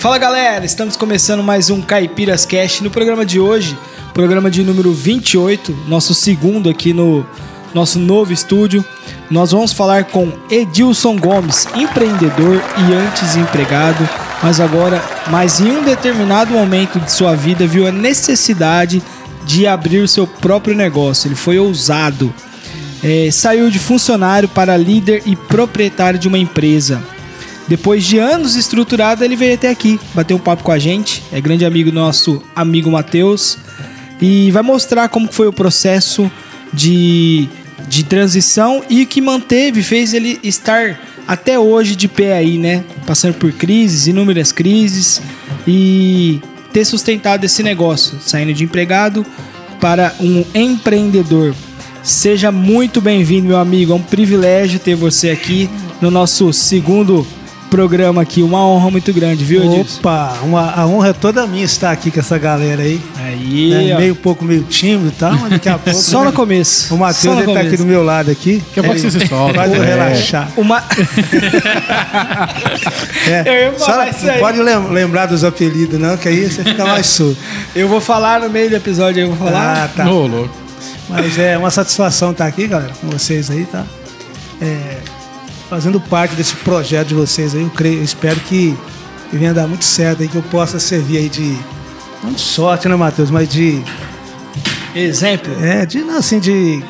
Fala galera, estamos começando mais um Caipiras Cast. No programa de hoje, programa de número 28, nosso segundo aqui no nosso novo estúdio, nós vamos falar com Edilson Gomes, empreendedor e antes empregado, mas agora, mas em um determinado momento de sua vida, viu a necessidade de abrir seu próprio negócio. Ele foi ousado. É, saiu de funcionário para líder e proprietário de uma empresa. Depois de anos estruturado, ele veio até aqui, bater um papo com a gente. É grande amigo nosso amigo Matheus. E vai mostrar como foi o processo de, de transição e que manteve, fez ele estar até hoje de pé aí, né? Passando por crises, inúmeras crises e ter sustentado esse negócio, saindo de empregado para um empreendedor. Seja muito bem-vindo, meu amigo. É um privilégio ter você aqui no nosso segundo programa aqui. Uma honra muito grande, viu, Edilson? Opa, uma, a honra é toda minha estar aqui com essa galera aí. Aí, né? Meio pouco, meio tímido e tal, mas daqui a pouco. Só né? no começo. O Matheus ele tá aqui começo. do meu lado aqui. Daqui a pouco você se solta. É. relaxar. Uma... É. Só isso não aí. pode lem- lembrar dos apelidos, não, que aí você fica mais surdo. Eu vou falar no meio do episódio, eu vou falar. Ah, tá. Ô, louco. Mas é uma satisfação estar aqui, galera, com vocês aí, tá? É, fazendo parte desse projeto de vocês aí, eu creio, eu espero que, venha dar muito certo aí, que eu possa servir aí de. Não de sorte, né, Matheus? Mas de. Exemplo. É, de, assim, de.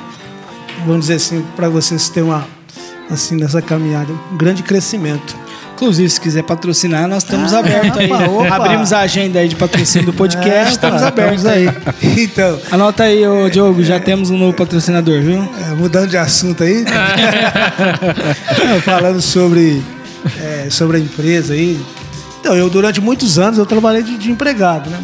Vamos dizer assim, para vocês terem uma. Assim, nessa caminhada, um grande crescimento. Inclusive, se quiser patrocinar, nós estamos Ah, abertos aí. opa. Abrimos a agenda aí de patrocínio do podcast, É, estamos abertos aí. Então, Anota aí, ô Diogo, já temos um novo patrocinador, viu? É, mudando de assunto aí. Falando sobre, é, sobre a empresa aí. Então, eu durante muitos anos eu trabalhei de, de empregado, né?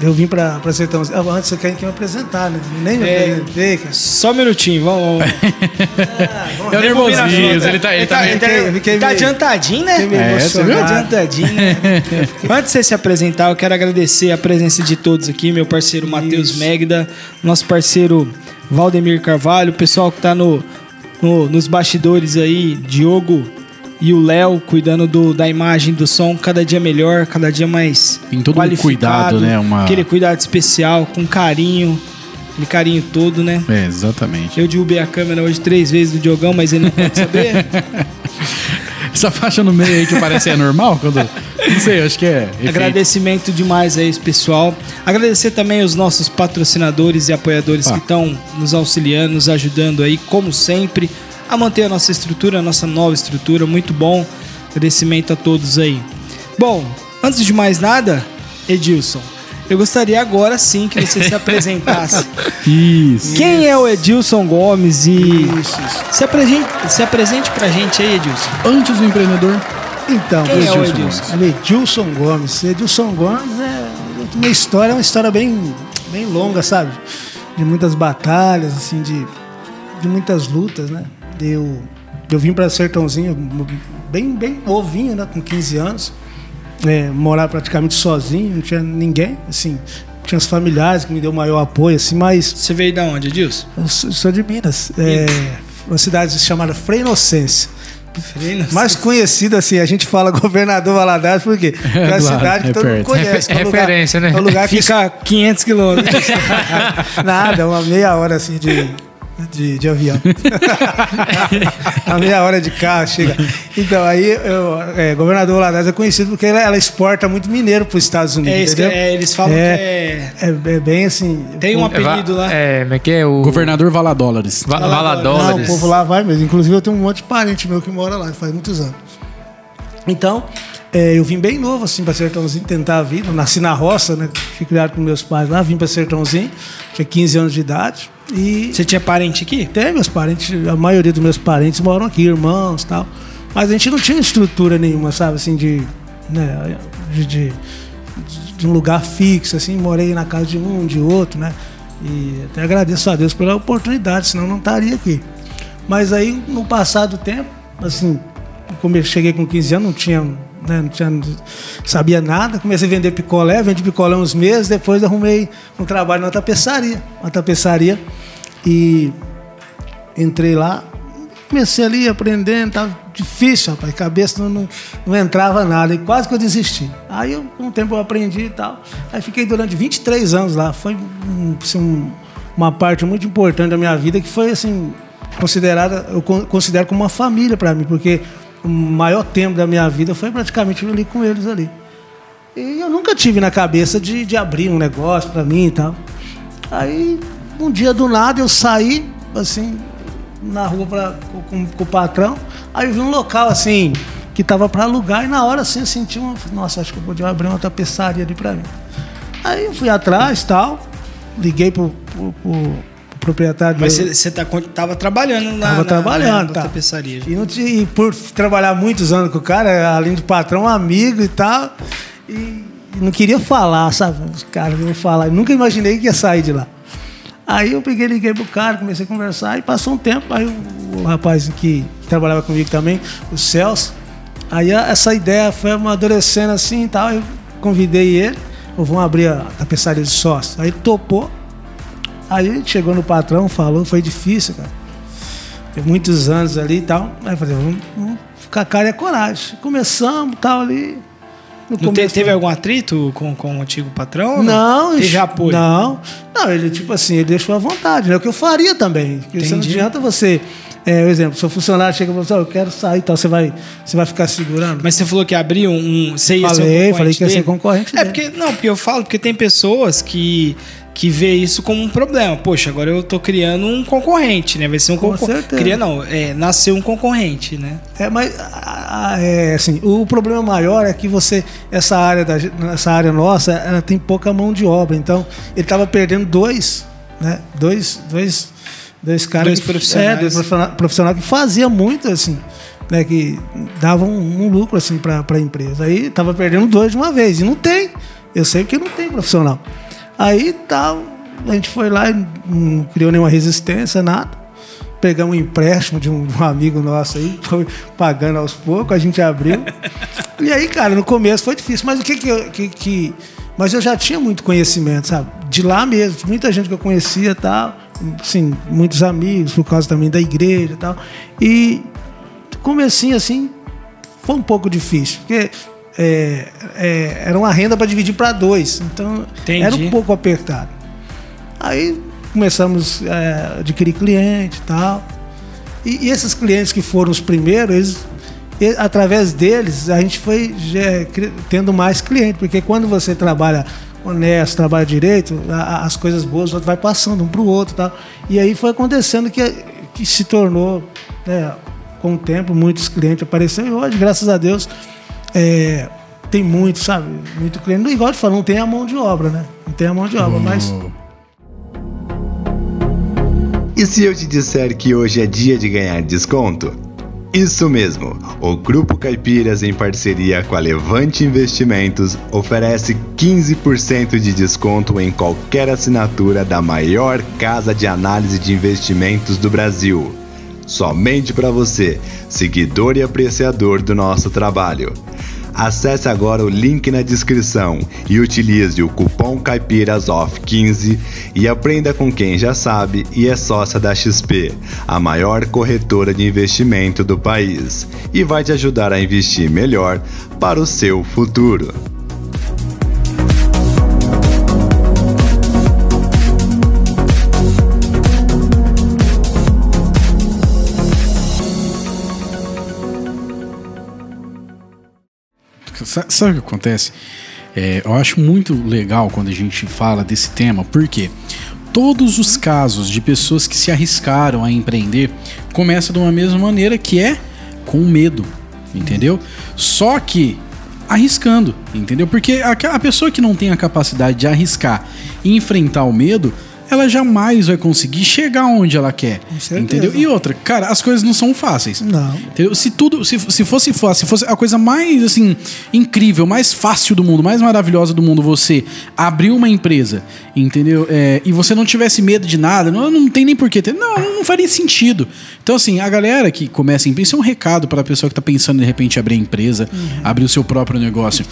Eu vim pra, pra Sertão. Ah, antes você quer que me apresentar, né? Nem me É. apresentei, cara. Só um minutinho, vamos. vamos. É o nervosismo, ele tá, ele tá meio- Fiquei- fiquei tá meio- adiantadinho, né? fiquei meio É, você Tá viu? adiantadinho. né? Antes de você se apresentar, eu quero agradecer a presença de todos aqui, meu parceiro Matheus. Megda, nosso parceiro Valdemir Carvalho, o pessoal que tá no, no- nos bastidores aí, Diogo e o Léo, cuidando do, da imagem, do som, cada dia melhor, cada dia mais Tem todo um cuidado, né? Uma- Aquele cuidado especial, com carinho, aquele carinho todo, né? É, exatamente. Eu derrubei a câmera hoje três vezes do Diogão, mas ele não pode saber. Essa faixa no meio aí que parece é normal? Quando... Não sei, acho que é. efeito. Agradecimento demais a esse pessoal. Agradecer também os nossos patrocinadores e apoiadores Ah. que estão nos auxiliando, nos ajudando aí, como sempre, a manter a nossa estrutura, a nossa nova estrutura. Muito bom. Agradecimento a todos aí. Bom, antes de mais nada, Edilson, eu gostaria agora sim que você se apresentasse. Isso. Quem é o Edilson Gomes e se apresente, se apresente pra gente aí, Edilson. Antes do empreendedor. Então, Quem é o Edilson Edilson? Gomes? Edilson Gomes. Edilson Gomes é uma história, é uma história bem, bem longa, sabe? De muitas batalhas, assim, de, de muitas lutas, né? Eu, eu vim para Sertãozinho bem, bem novinho, né? Com 15 anos. É, morar praticamente sozinho, não tinha ninguém, assim. Tinha os familiares que me deu maior apoio, assim, mas Você veio da onde, Edilson? eu sou sou de Minas. É, uma cidade chamada Frei Inocência. Mais conhecido assim, a gente fala governador Valadares porque é uma do lado, cidade que é todo mundo conhece. É lugar- referência, né? É um lugar que Fica 500 quilômetros. nada, uma meia hora assim de, de, de avião. uma meia hora de carro, chega. Então, aí, eu, é, governador Valadares é conhecido porque ela, ela exporta muito mineiro para os Estados Unidos. É isso é, eles falam é, que é- é, é bem assim. Tem um apelido lá. É, como é que é o. Governador Valadólares. Va Vala- Não, o Valadólares. povo lá vai mesmo. Inclusive, eu tenho um monte de parente meu que mora lá, faz muitos anos. Então, é, eu vim bem novo, assim, pra Sertãozinho, tentar a vida. Eu nasci na roça, né? Fui criado com meus pais lá, vim pra Sertãozinho, tinha 15 anos de idade. E Você tinha parente aqui? tem meus parentes, a maioria dos meus parentes moram aqui, irmãos e tal. Mas a gente não tinha estrutura nenhuma, sabe, assim, de. Né, de, de, de um lugar fixo, assim, morei na casa de um, de outro, né? E até agradeço a Deus pela oportunidade, senão não estaria aqui. Mas aí, no passar do tempo, assim, como eu cheguei com 15 anos, não tinha, né, não tinha, sabia nada, comecei a vender picolé, vendi picolé uns meses, depois arrumei um trabalho na tapeçaria, uma tapeçaria, e entrei lá, comecei ali aprendendo, tava difícil, rapaz, cabeça não, não, não entrava nada, e quase que eu desisti. Aí, eu, com o tempo, eu aprendi e tal. Aí fiquei durante 23 anos lá. Foi um, assim, um, uma parte muito importante da minha vida que foi, assim, considerada, eu con- considero como uma família para mim, porque o maior tempo da minha vida foi praticamente ali com eles ali. E eu nunca tive na cabeça de, de abrir um negócio para mim e tal. Aí, um dia do nada, eu saí, assim, na rua pra, com, com- o patrão. Aí vi um local, assim, que tava para alugar. E na hora, assim, eu senti uma... Nossa, acho que eu podia abrir uma tapeçaria ali para mim. Aí eu fui atrás tal. Liguei pro- pro- pro proprietário. Mas você, você tá, tava trabalhando na, Tava na- trabalhando, na, tá. tapeçaria. E, não tinha- e por trabalhar muitos anos com o cara, além de patrão, amigo e tal, e, não queria falar, sabe? Os caras iam falar. Eu nunca imaginei que ia sair de lá. Aí eu peguei, liguei pro cara, comecei a conversar e passou um tempo. Aí o, o rapaz que, que trabalhava comigo também, o Celso, aí a- essa ideia foi amadurecendo assim e tal. Eu convidei ele, vou abrir a tapeçaria de sócio. Aí ele topou. Aí a gente chegou no patrão, falou, foi difícil, cara. Tem muitos anos ali e tal. Aí eu falei, vamos, vamos ficar cara e a coragem. Começamos tal ali. No Não começo- teve algum atrito com, com o antigo patrão? ou Não, Teve apoio? Não, não, ele tipo assim, ele deixou à vontade, né? O que eu faria também. Porque não adianta você, é, por exemplo, seu funcionário chega e fala assim, "Ó, eu quero sair e tal, você vai, você vai ficar segurando. Mas você falou que abriu um. Você ia um Falei, falei que ia ser concorrente É dele. porque. Não, porque eu falo, porque tem pessoas que. Que vê isso como um problema. Poxa, agora eu tô criando um concorrente, né? Vai ser um concorrente. Cria não, é, nasceu um concorrente, né? É, mas é, assim, o problema maior é que você, essa área, da, essa área nossa, ela tem pouca mão de obra. Então, ele estava perdendo dois, né? Dois, dois, dois caras. Dois que- profissionais. É, dois profissional que fazia muito, assim, né? Que davam um, um lucro, assim, para a empresa. Aí estava perdendo dois de uma vez. E não tem. Eu sei que não tem profissional. Aí tal, a gente foi lá e não criou nenhuma resistência, nada. Pegamos um empréstimo de um, de um amigo nosso aí, foi pagando aos poucos, a gente abriu. e aí, cara, no começo foi difícil, mas o que que, eu- que que- Mas eu já tinha muito conhecimento, sabe? De lá mesmo, muita gente que eu conhecia e tal, assim, muitos amigos, por causa também da igreja e tal. E comecinho assim, foi um pouco difícil, porque é, é, era uma renda para dividir para dois, então Entendi. era um pouco apertado. Aí começamos é, a adquirir cliente e tal. E, esses clientes que foram os primeiros, eles, e- através deles, a gente foi tendo mais clientes, porque quando você trabalha honesto, trabalha direito, a- a- as coisas boas vai passando um para o outro e tal. E aí foi acontecendo que, que se tornou, né, com o tempo, muitos clientes apareceram. E hoje, graças a Deus, é, tem muito, sabe? Muito cliente. Igual te falo, não tem a mão de obra, né? Não tem a mão de obra, mas E se eu te disser que hoje é dia de ganhar desconto? Isso mesmo! O Grupo Caipiras, em parceria com a Levante Investimentos, oferece 15% de desconto em qualquer assinatura da maior casa de análise de investimentos do Brasil. Somente para você, seguidor e apreciador do nosso trabalho. Acesse agora o link na descrição e utilize o cupom CaipirasOff15 e aprenda com quem já sabe e é sócia da XP, a maior corretora de investimento do país, e vai te ajudar a investir melhor para o seu futuro. Sa- Sabe o que acontece? É, eu acho muito legal quando a gente fala desse tema, porque todos os casos de pessoas que se arriscaram a empreender começam de uma mesma maneira, que é com medo, entendeu? Só que arriscando, entendeu? Porque a, a pessoa que não tem a capacidade de arriscar e enfrentar o medo, ela jamais vai conseguir chegar onde ela quer, entendeu? E outra, cara, as coisas não são fáceis. Não. Entendeu? Se tudo, se, se fosse fácil, se fosse a coisa mais assim incrível, mais fácil do mundo, mais maravilhosa do mundo, você abrir uma empresa, entendeu? É, e você não tivesse medo de nada, não, não tem nem porquê ter, não, não faria sentido. Então assim, a galera que começa em isso é um recado para a pessoa que tá pensando de repente em abrir a empresa, abrir o seu próprio negócio.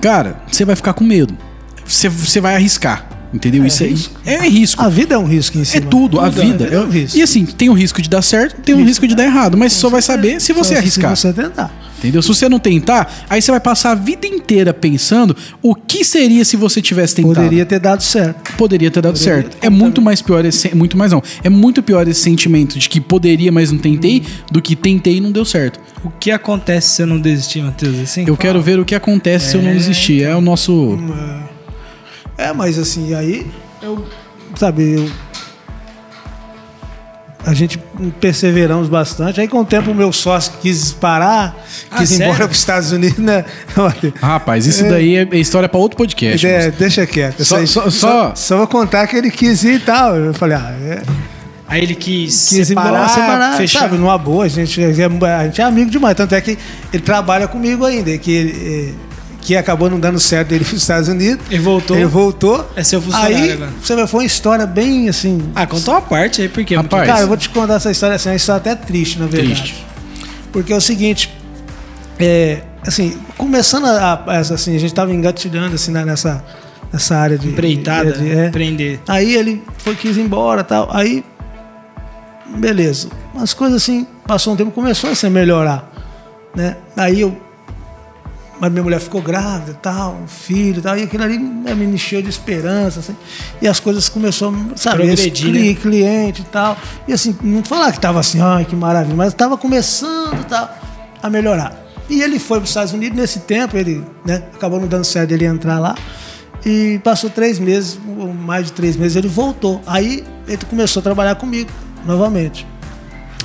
Cara, você vai ficar com medo. Você vai arriscar. Entendeu? Isso aí é risco. A vida é um risco em É cima. tudo, a vida. é um risco. E assim, tem o risco de dar certo, tem o risco de dar errado, mas só vai saber se você arriscar. Se você tentar. Entendeu? Se você não tentar, aí você vai passar a vida inteira pensando o que seria se você tivesse tentado. Poderia ter dado certo. Poderia ter dado Poderia certo. ter É muito mais pior esse, muito mais não. É muito pior esse sentimento de que poderia, mas não tentei, do que tentei e não deu certo. O que acontece se eu não desistir, Matheus? Assim? Eu quero ver o que acontece se eu não desistir. É o nosso É, mas assim, aí eu, sabe, eu, a gente perseveramos bastante. Aí com o tempo o meu sócio quis parar, Ah, quis ir embora para os Estados Unidos, né? Olha, Rapaz, isso daí é é história pra outro podcast. é, moço. deixa quieto. Só- só- só- só vou contar que ele quis ir e tal. Eu falei, ah, é, Aí ele quis, quis ir separar, embora, separar, fechar. sabe, numa boa. A gente, é- a gente é amigo demais. Tanto é que ele trabalha comigo ainda, que, ele, é, que acabou não dando certo ele para os Estados Unidos. Ele voltou. Ele voltou. É seu funcionário Aí, agora. você vê, foi uma história bem assim. Ah, conta uma parte aí, porque Rapaz, Cara, eu vou te contar essa história assim, é uma história até triste, na verdade. Triste. Porque é o seguinte, é, assim, começando a, a- assim, a gente tava engatilhando assim nessa, nessa área de empreitada, de- é. prender. Aí ele foi quis ir embora, tal. Aí beleza. As coisas assim, passou um tempo, começou a melhorar, né? Aí eu mas minha mulher ficou grávida, tal, um filho, tal, e aquilo ali né, me encheu de esperança, assim, e as coisas começaram, sabe, esse cli- né? cliente e tal, e assim, não falar que tava assim, ai, que maravilha, mas tava começando, tal, a melhorar. E ele foi para os Estados Unidos nesse tempo, ele, né, acabou não dando certo ele entrar lá, e passou três meses, ou mais de três meses, ele voltou. Aí ele começou a trabalhar comigo novamente.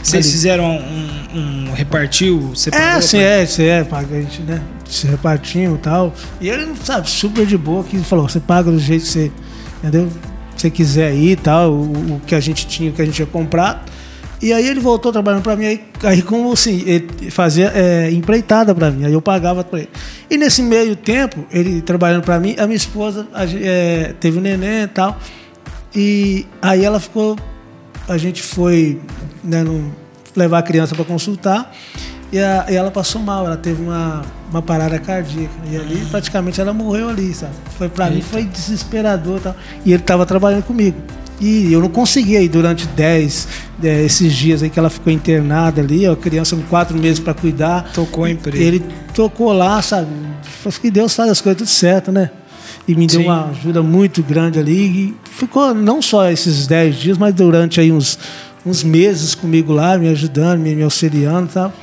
Vocês fizeram um, um repartiu, É, sim, é, sim, é, a gente, né? Se repartiam e tal. E ele, sabe, super de boa, que falou, você paga do jeito que você, entendeu? Se você quiser ir e tal, o, o que a gente tinha, o que a gente tinha comprado. E aí ele voltou trabalhando pra mim, aí, aí como assim, ele fazia é, empreitada pra mim, aí eu pagava pra ele. E nesse meio tempo, ele trabalhando pra mim, a minha esposa a é, teve um neném e tal. E aí ela ficou. A gente foi né, num- levar a criança para consultar e, a- e ela passou mal, ela teve uma, uma parada cardíaca. E ali praticamente ela morreu ali, sabe? Foi para mim foi desesperador tal. E ele estava trabalhando comigo. E eu não conseguia ir durante 10, eh, esses dias aí que ela ficou internada ali, a criança com quatro meses para cuidar. Tocou a empresa. Ele tocou lá, sabe? Falei que Deus faz as coisas tudo certo, né? E me deu Sim. uma ajuda muito grande ali. E ficou não só esses 10 dias, mas durante aí uns, uns meses comigo lá, me ajudando, me, me auxiliando e tal.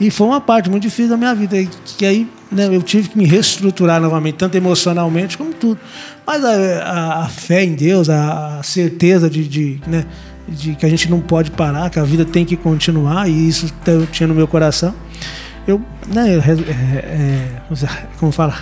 E foi uma parte muito difícil da minha vida. Que aí né, eu tive que me reestruturar novamente, tanto emocionalmente como tudo. Mas a, a- a fé em Deus, a, a certeza de, de, né, de que a gente não pode parar, que a vida tem que continuar, e isso eu tinha no meu coração. Eu, né, eu é, é, como fala?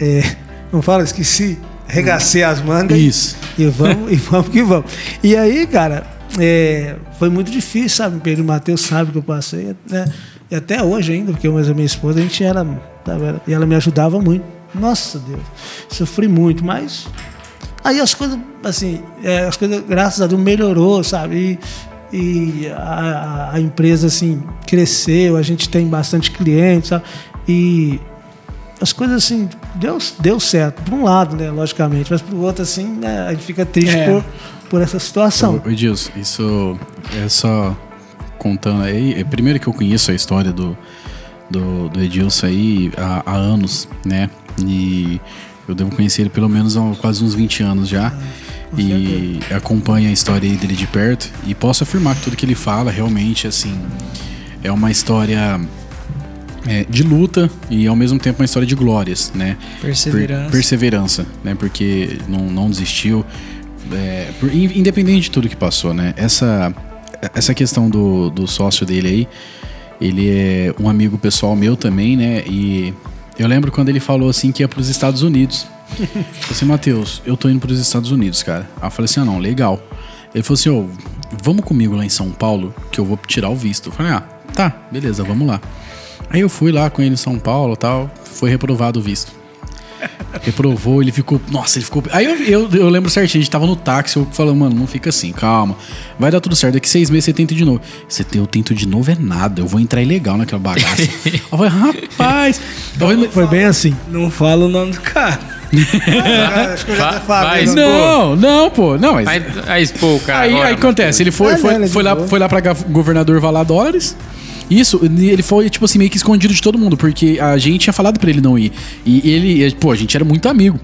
É, como fala? Esqueci. Regacei as mangas. Isso. E vamos, e vamos que vamos. E aí, cara, é, foi muito difícil, sabe? Pedro e Matheus sabe que eu passei, né? E até hoje ainda, porque eu mas a minha esposa, a gente era, era- E ela me ajudava muito. Nossa Deus, sofri muito, mas. Aí as coisas, assim, é, as coisas, graças a Deus, melhorou, sabe? E, e a, a- a empresa, assim, cresceu, a gente tem bastante clientes, sabe? E as coisas assim, deu, deu certo, por um lado, né, logicamente, mas por outro, assim, né, a gente fica triste É. por, por essa situação. Ô, Edilson, isso é só contando aí. é, Primeiro que eu conheço a história do, do, do Edilson aí há, há anos, né? E eu devo conhecer ele pelo menos há quase uns 20 anos já. e acompanho a história dele de perto. E posso afirmar que tudo que ele fala realmente, assim, é uma história é, de luta e ao mesmo tempo uma história de glórias, né? Perseverança. Per- perseverança, né? Porque não, não desistiu. É, por- in- independente de tudo que passou, né? Essa, essa questão do, do sócio dele aí, ele é um amigo pessoal meu também, né? E eu lembro quando ele falou assim que ia para os Estados Unidos. Eu falei assim, Matheus, eu tô indo para os Estados Unidos, cara. Aí eu falei assim, ah, não, legal. Ele falou assim, ô, vamos comigo lá em São Paulo, que eu vou tirar o visto. Eu falei, ah, tá, beleza, vamos lá. Aí eu fui lá com ele em São Paulo e tal, foi reprovado o visto. Reprovou, ele ficou. Nossa, ele ficou. Aí eu, eu, eu lembro certinho, a gente tava no táxi, eu falando, mano, não fica assim, calma. Vai dar tudo certo. Daqui seis meses você tenta de novo. Você tem, eu tento de novo é nada. Eu vou entrar ilegal naquela bagaça. eu falei, rapaz. Eu falei, Foi bem assim. Não fala o nome do cara. Vai- vai, né? Não, não, pô. Não, mas. Vai, vai expor o cara Aí, agora, aí acontece, ele foi, foi, foi, lá, foi lá pra governador Valadares. Isso, ele foi, tipo assim, meio que escondido de todo mundo, porque a gente tinha falado pra ele não ir. E ele, pô, a gente era muito amigo.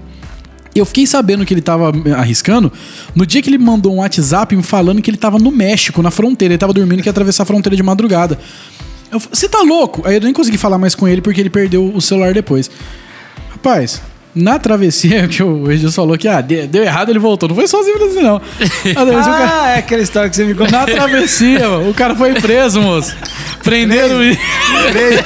Eu fiquei sabendo que ele tava arriscando no dia que ele mandou um WhatsApp me falando que ele tava no México, na fronteira. Ele tava dormindo que ia atravessar a fronteira de madrugada. Você tá louco? Aí eu nem consegui falar mais com ele porque ele perdeu o celular depois. Rapaz, na travessia que o Edilson falou que ah, de- deu errado, ele voltou. Não foi sozinho assim, não. Ah, cara- é aquela história que você me contou. na travessia, o cara foi preso, moço. Prenderam ele. Três,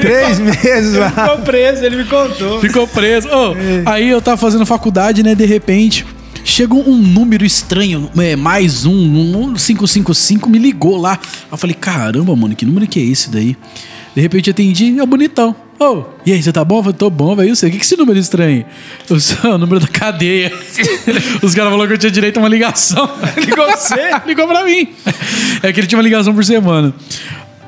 três meses lá. Ficou preso, ele me contou. Ficou preso. Ô, aí eu tava fazendo faculdade, né? De repente, chegou um número estranho, é, mais um, um 555, me ligou lá. Eu falei, caramba, mano, que número que é esse daí? De repente atendi, é bonitão. Ô, e aí, você tá bom? Eu falei, tô bom, velho. Você, o que que é esse número estranho? Eu sou o número da cadeia. Os caras falaram que eu tinha direito a uma ligação. Ligou você? Ligou pra mim. É que ele tinha uma ligação por semana.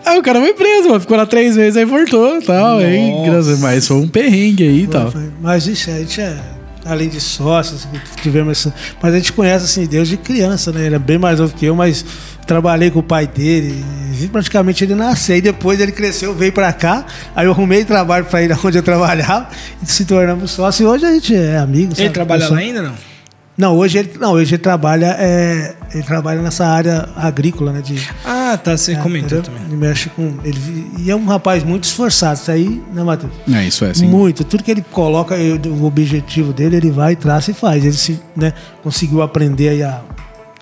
Aí o cara foi preso, mano. Ficou lá três meses, aí voltou e tal. Aí, graças, mas foi um perrengue aí e tal. Foi. Mas isso, a gente é, além de sócios, tivemos essa. Mas a gente conhece assim, Deus de criança, né? Ele é bem mais novo que eu, mas trabalhei com o pai dele, vi praticamente ele nascer. E depois ele cresceu, veio pra cá, aí eu arrumei trabalho pra ele onde eu trabalhava e se tornamos sócios. E hoje a gente é amigo. Ele sabe? trabalha Eu sou- lá ainda, não? Não, hoje ele, não, hoje ele trabalha, é, ele trabalha nessa área agrícola, né? De, Ah, tá, você comentou entendeu? também. Ele mexe com. Ele, e é um rapaz muito esforçado. Isso aí, né, Matheus? É, isso é assim. Muito. Tudo que ele coloca, eu- o objetivo dele, ele vai, traça e faz. Ele se, né, conseguiu aprender aí a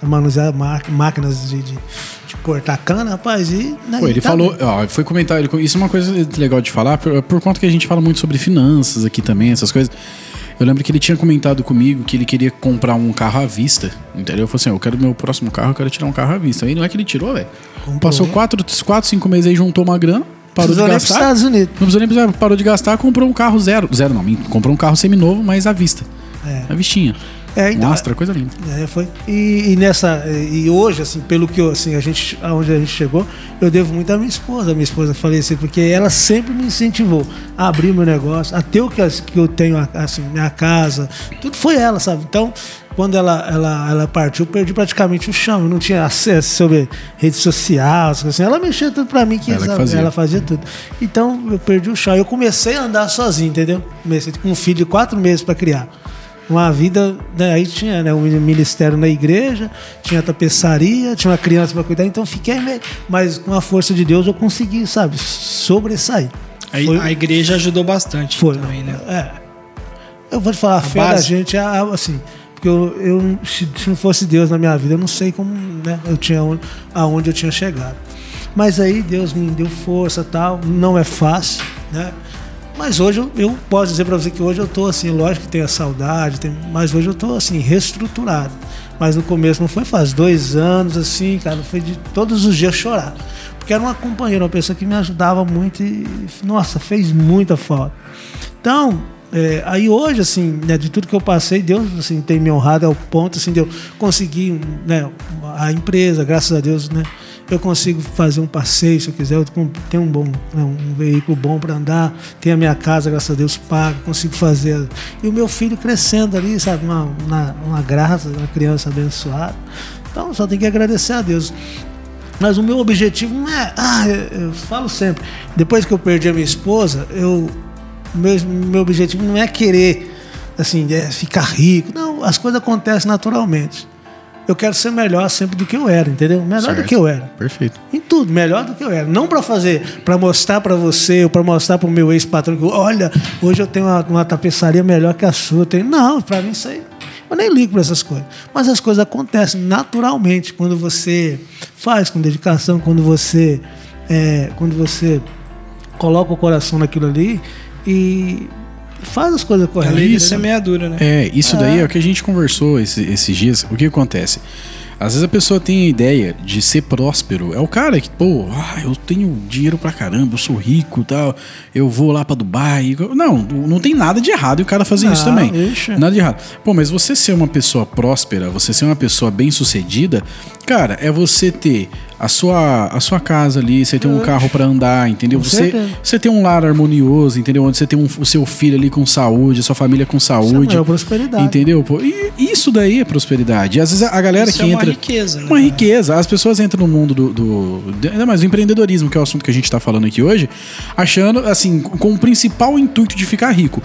manusear má- máquinas de, de, de cortar cana, rapaz. E, né, Pô, ele tá falou, ó, foi comentar, ele- isso é uma coisa legal de falar, por, por conta que a gente fala muito sobre finanças aqui também, essas coisas. Eu lembro que ele tinha comentado comigo que ele queria comprar um carro à vista, entendeu? Eu falei assim, eu quero meu próximo carro, eu quero tirar um carro à vista. Aí não é que ele tirou, velho. Passou quatro, quatro, cinco meses aí, juntou uma grana, parou de gastar. Estados Unidos. Não precisou nem precisar, parou de gastar, comprou um carro zero. Zero não, comprou um carro seminovo, mas à vista. É. À vistinha. É, então, Astra, coisa linda. É, foi. E, e nessa e hoje assim, pelo que eu, assim, a gente aonde a gente chegou, eu devo muito à minha esposa, a minha esposa faleceu, porque ela sempre me incentivou a abrir meu negócio, a ter o que, que eu tenho assim, minha casa, tudo foi ela, sabe? Então, quando ela, ela, ela partiu, eu perdi praticamente o chão, eu não tinha acesso sobre rede social, essas coisas assim. Ela mexia tudo pra mim que, Ela sabe, fazia. ela fazia tudo. Então, eu perdi o chão. Eu comecei a andar sozinho, entendeu? Comecei com um filho de quatro meses para criar uma vida, né, aí tinha né, um ministério na igreja, tinha tapeçaria, tinha uma criança para cuidar, então fiquei meio, mas com a força de Deus eu consegui, sabe, sobressair. Aí, Foi- a igreja ajudou bastante Foi, também, né? É. Eu vou te falar, a, fé da base. gente é assim, porque eu, eu se, se não fosse Deus na minha vida, eu não sei como, né, eu tinha onde, aonde eu tinha chegado. Mas aí Deus me deu força, tal, não é fácil, né? Mas hoje eu, posso dizer para você que hoje eu tô assim, lógico que tem a saudade, mas hoje eu tô assim reestruturado. Mas no começo não foi fácil, dois anos assim, cara, foi de todos os dias chorar. Porque era uma companheira, uma pessoa que me ajudava muito e, nossa, fez muita falta. Então, é, aí hoje, assim, né, de tudo que eu passei, Deus assim, tem me honrado ao ponto assim, de eu conseguir né, a empresa, graças a Deus, né? Eu consigo fazer um passeio se eu quiser, eu tenho um bom, né, um veículo bom para andar, tenho a minha casa, graças a Deus, paga, consigo fazer. E o meu filho crescendo ali, sabe, uma, uma, uma graça, uma criança abençoada. Então, só tem que agradecer a Deus. Mas o meu objetivo não é. Ah, eu, eu falo sempre. Depois que eu perdi a minha esposa, eu. Meu, meu objetivo não é querer assim, é ficar rico. Não, as coisas acontecem naturalmente. Eu quero ser melhor sempre do que eu era, entendeu? Melhor do Certo. que eu era. Perfeito. Em tudo, melhor do que eu era. Não para fazer, para mostrar para você, ou para mostrar para o meu ex-patrão que, olha, hoje eu tenho uma, uma tapeçaria melhor que a sua. Eu tenho- Não, para mim isso aí. Eu nem ligo para essas coisas. Mas as coisas acontecem naturalmente quando você faz com dedicação, quando você, é, quando você coloca o coração naquilo ali e faz as coisas A corretas. lei de entendeu? semeadura, né? É, isso daí é o que a gente conversou esse- esses dias. O que acontece? Às vezes a pessoa tem a ideia de ser próspero. É o cara que, pô, ah, eu tenho dinheiro pra caramba, eu sou rico e tal, eu vou lá pra Dubai. Não, não tem nada de errado e o cara fazer isso Não, também. ixi. Nada de errado. Pô, mas você ser uma pessoa próspera, você ser uma pessoa bem sucedida, cara, é você ter a sua, a sua casa ali, você tem um carro para andar, entendeu? Você, você tem um lar harmonioso, entendeu? Onde você tem um- o seu filho ali com saúde, a sua família com Isso é saúde. prosperidade. Entendeu? Pô, e isso daí é prosperidade. E às vezes a galera Isso que é uma entra. riqueza, né? Uma riqueza. As pessoas entram no mundo do. do ainda mais do empreendedorismo, que é o assunto que a gente tá falando aqui hoje, achando, assim, com o principal intuito de ficar rico.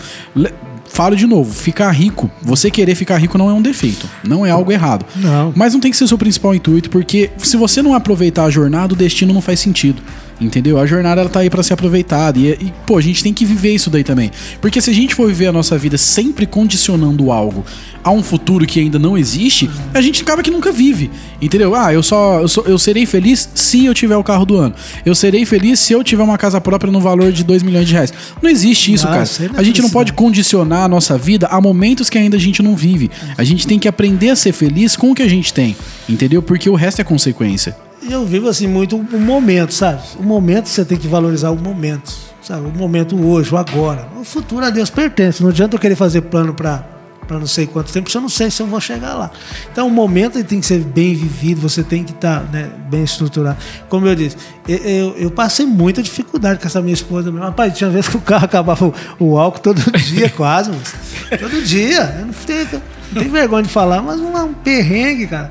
Falo de novo, ficar rico, você querer ficar rico não é um defeito, não é algo errado. Não. Mas não tem que ser o seu principal intuito, porque se você não aproveitar a jornada, o destino não faz sentido. Entendeu? A jornada ela tá aí pra ser aproveitada. E, e, pô, a gente tem que viver isso daí também. Porque se a gente for viver a nossa vida sempre condicionando algo a um futuro que ainda não existe, a gente acaba que nunca vive. Entendeu? Ah, eu só eu, só- eu serei feliz se eu tiver o carro do ano. Eu serei feliz se eu tiver uma casa própria no valor de 2 milhões de reais. Não existe isso, Não, cara. é A gente não pode condicionar a nossa vida a momentos que ainda a gente não vive. A gente tem que aprender a ser feliz com o que a gente tem. Entendeu? Porque o resto é consequência. Eu vivo assim muito o momento, sabe? O momento você tem que valorizar o momento, sabe? O momento hoje, o agora. O futuro a Deus pertence. Não adianta eu querer fazer plano para para não sei quanto tempo, porque eu não sei se eu vou chegar lá. Então o momento ele tem que ser bem vivido, você tem que estar né, bem estruturado. Como eu disse, eu, eu, passei muita dificuldade com essa minha esposa. Rapaz, tinha vezes que o carro acabava o, o álcool todo dia, quase, mas, todo dia. Eu não tenho, não tenho vergonha de falar, mas um, um perrengue, cara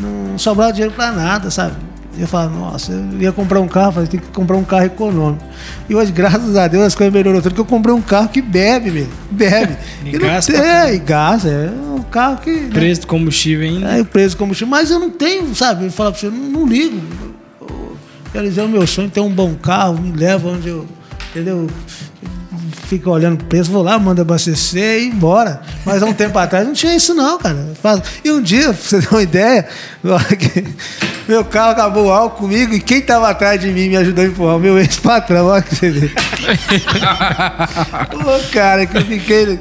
não sobrava dinheiro pra nada, sabe? Eu falava, nossa, eu ia comprar um carro, falei, tem que comprar um carro econômico. E hoje, graças a Deus, as coisas melhoraram tanto que eu comprei um carro que bebe, meu. Bebe. E gasta é, e gasta. É um carro que. né, Preço do combustível ainda. é, o preço de combustível. Mas eu não tenho, sabe? Eu falo pra você, eu não, não ligo. Eu realizei o meu sonho, ter um bom carro, me leva onde eu. Entendeu? Fica olhando o preço, vou lá, manda abastecer e ir embora. Mas há um tempo atrás não tinha isso, não, cara. E um dia, pra você ter uma ideia, meu carro acabou o álcool comigo e quem estava atrás de mim me ajudou a empurrar, o meu ex-patrão, olha que você vê. Ô, cara, que eu fiquei.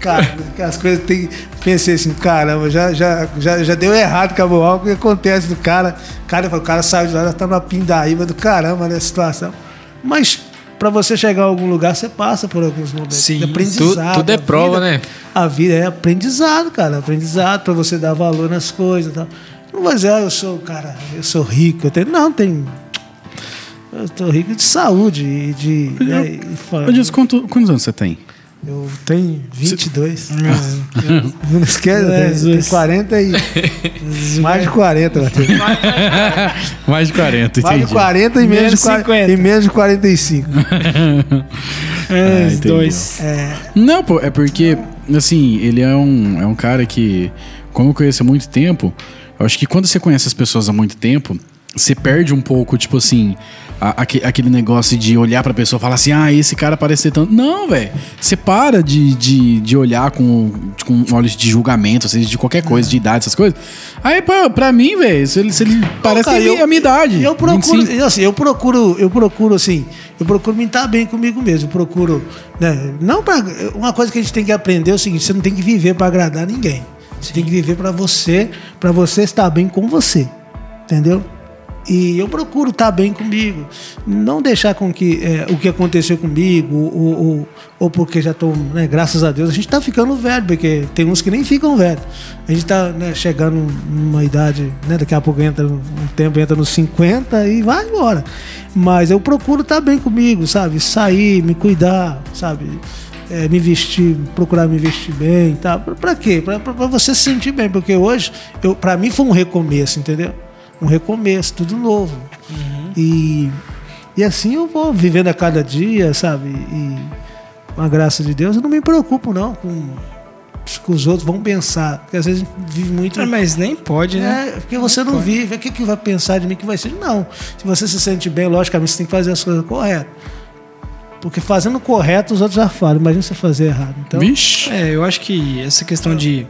Cara, que as coisas tem. Pensei assim, caramba, já, já, já, já deu errado, acabou o álcool. O que acontece do cara? Cara, o cara saiu de lá, já tá numa pindaíba do caramba nessa situação. Mas pra você chegar a algum lugar, você passa por alguns momentos. Sim, de aprendizado. tudo é prova, vida- né? A vida é aprendizado, cara. Aprendizado pra você dar valor nas coisas e tal. Não vou dizer, ah, eu sou, cara, eu sou rico. Eu tenho, não, tem. Eu tô rico de saúde e de. né, e fa- Ô, Dias, quanto- quantos anos você tem? eu tenho 22. É. Não esquece, eu tenho- eu tenho Jesus. 40 e. mais de 40, Matheus. Mais de 40, Mais de entendi. 40 e menos, Menos de 40, 50. e menos de 45. É, entendi. dois. Não, pô, é porque, assim, ele é um, é um cara que, como eu conheço há muito tempo, eu acho que quando você conhece as pessoas há muito tempo, você perde um pouco, tipo assim, a- aque- aquele negócio de olhar pra pessoa e falar assim, ah, esse cara parece ter tanto. Não, velho. Você para de, de, de olhar com, com olhos de julgamento, seja de qualquer coisa, de idade, essas coisas. Aí, pra, pra mim, velho, se ele, se ele parece cara, eu- a minha idade. Eu procuro, 25. eu, assim, eu procuro, eu procuro assim, eu procuro me estar bem comigo mesmo. Eu procuro, né, não para uma coisa que a gente tem que aprender é o seguinte, você não tem que viver para agradar ninguém. Você tem que viver para você, para você estar bem com você. Entendeu? E eu procuro estar bem comigo. Não deixar com que é, o que aconteceu comigo, ou, ou, ou porque já estou, né, graças a Deus, a gente está ficando velho, porque tem uns que nem ficam velhos. A gente está chegando numa idade, né, daqui a pouco entra um tempo, entra nos 50 e vai embora. Mas eu procuro estar bem comigo, sabe? Sair, me cuidar, sabe? É, me vestir, procurar me vestir bem, tá? Pra, pra quê? Pra você se sentir bem, porque hoje, eu, pra mim foi um recomeço, entendeu? Um recomeço, tudo novo. E, e assim eu vou vivendo a cada dia, sabe? E com a graça de Deus, eu não me preocupo não com o que os outros vão pensar. Porque às vezes a gente vive muito. Ah, mas nem pode, né? É, porque você não vive. O que, que vai pensar de mim que vai ser? Não. Se você se sente bem, logicamente você tem que fazer as coisas corretas. Porque fazendo correto, os outros já falam. Imagina você fazer errado. Então, Vixe. É, eu acho que essa questão de,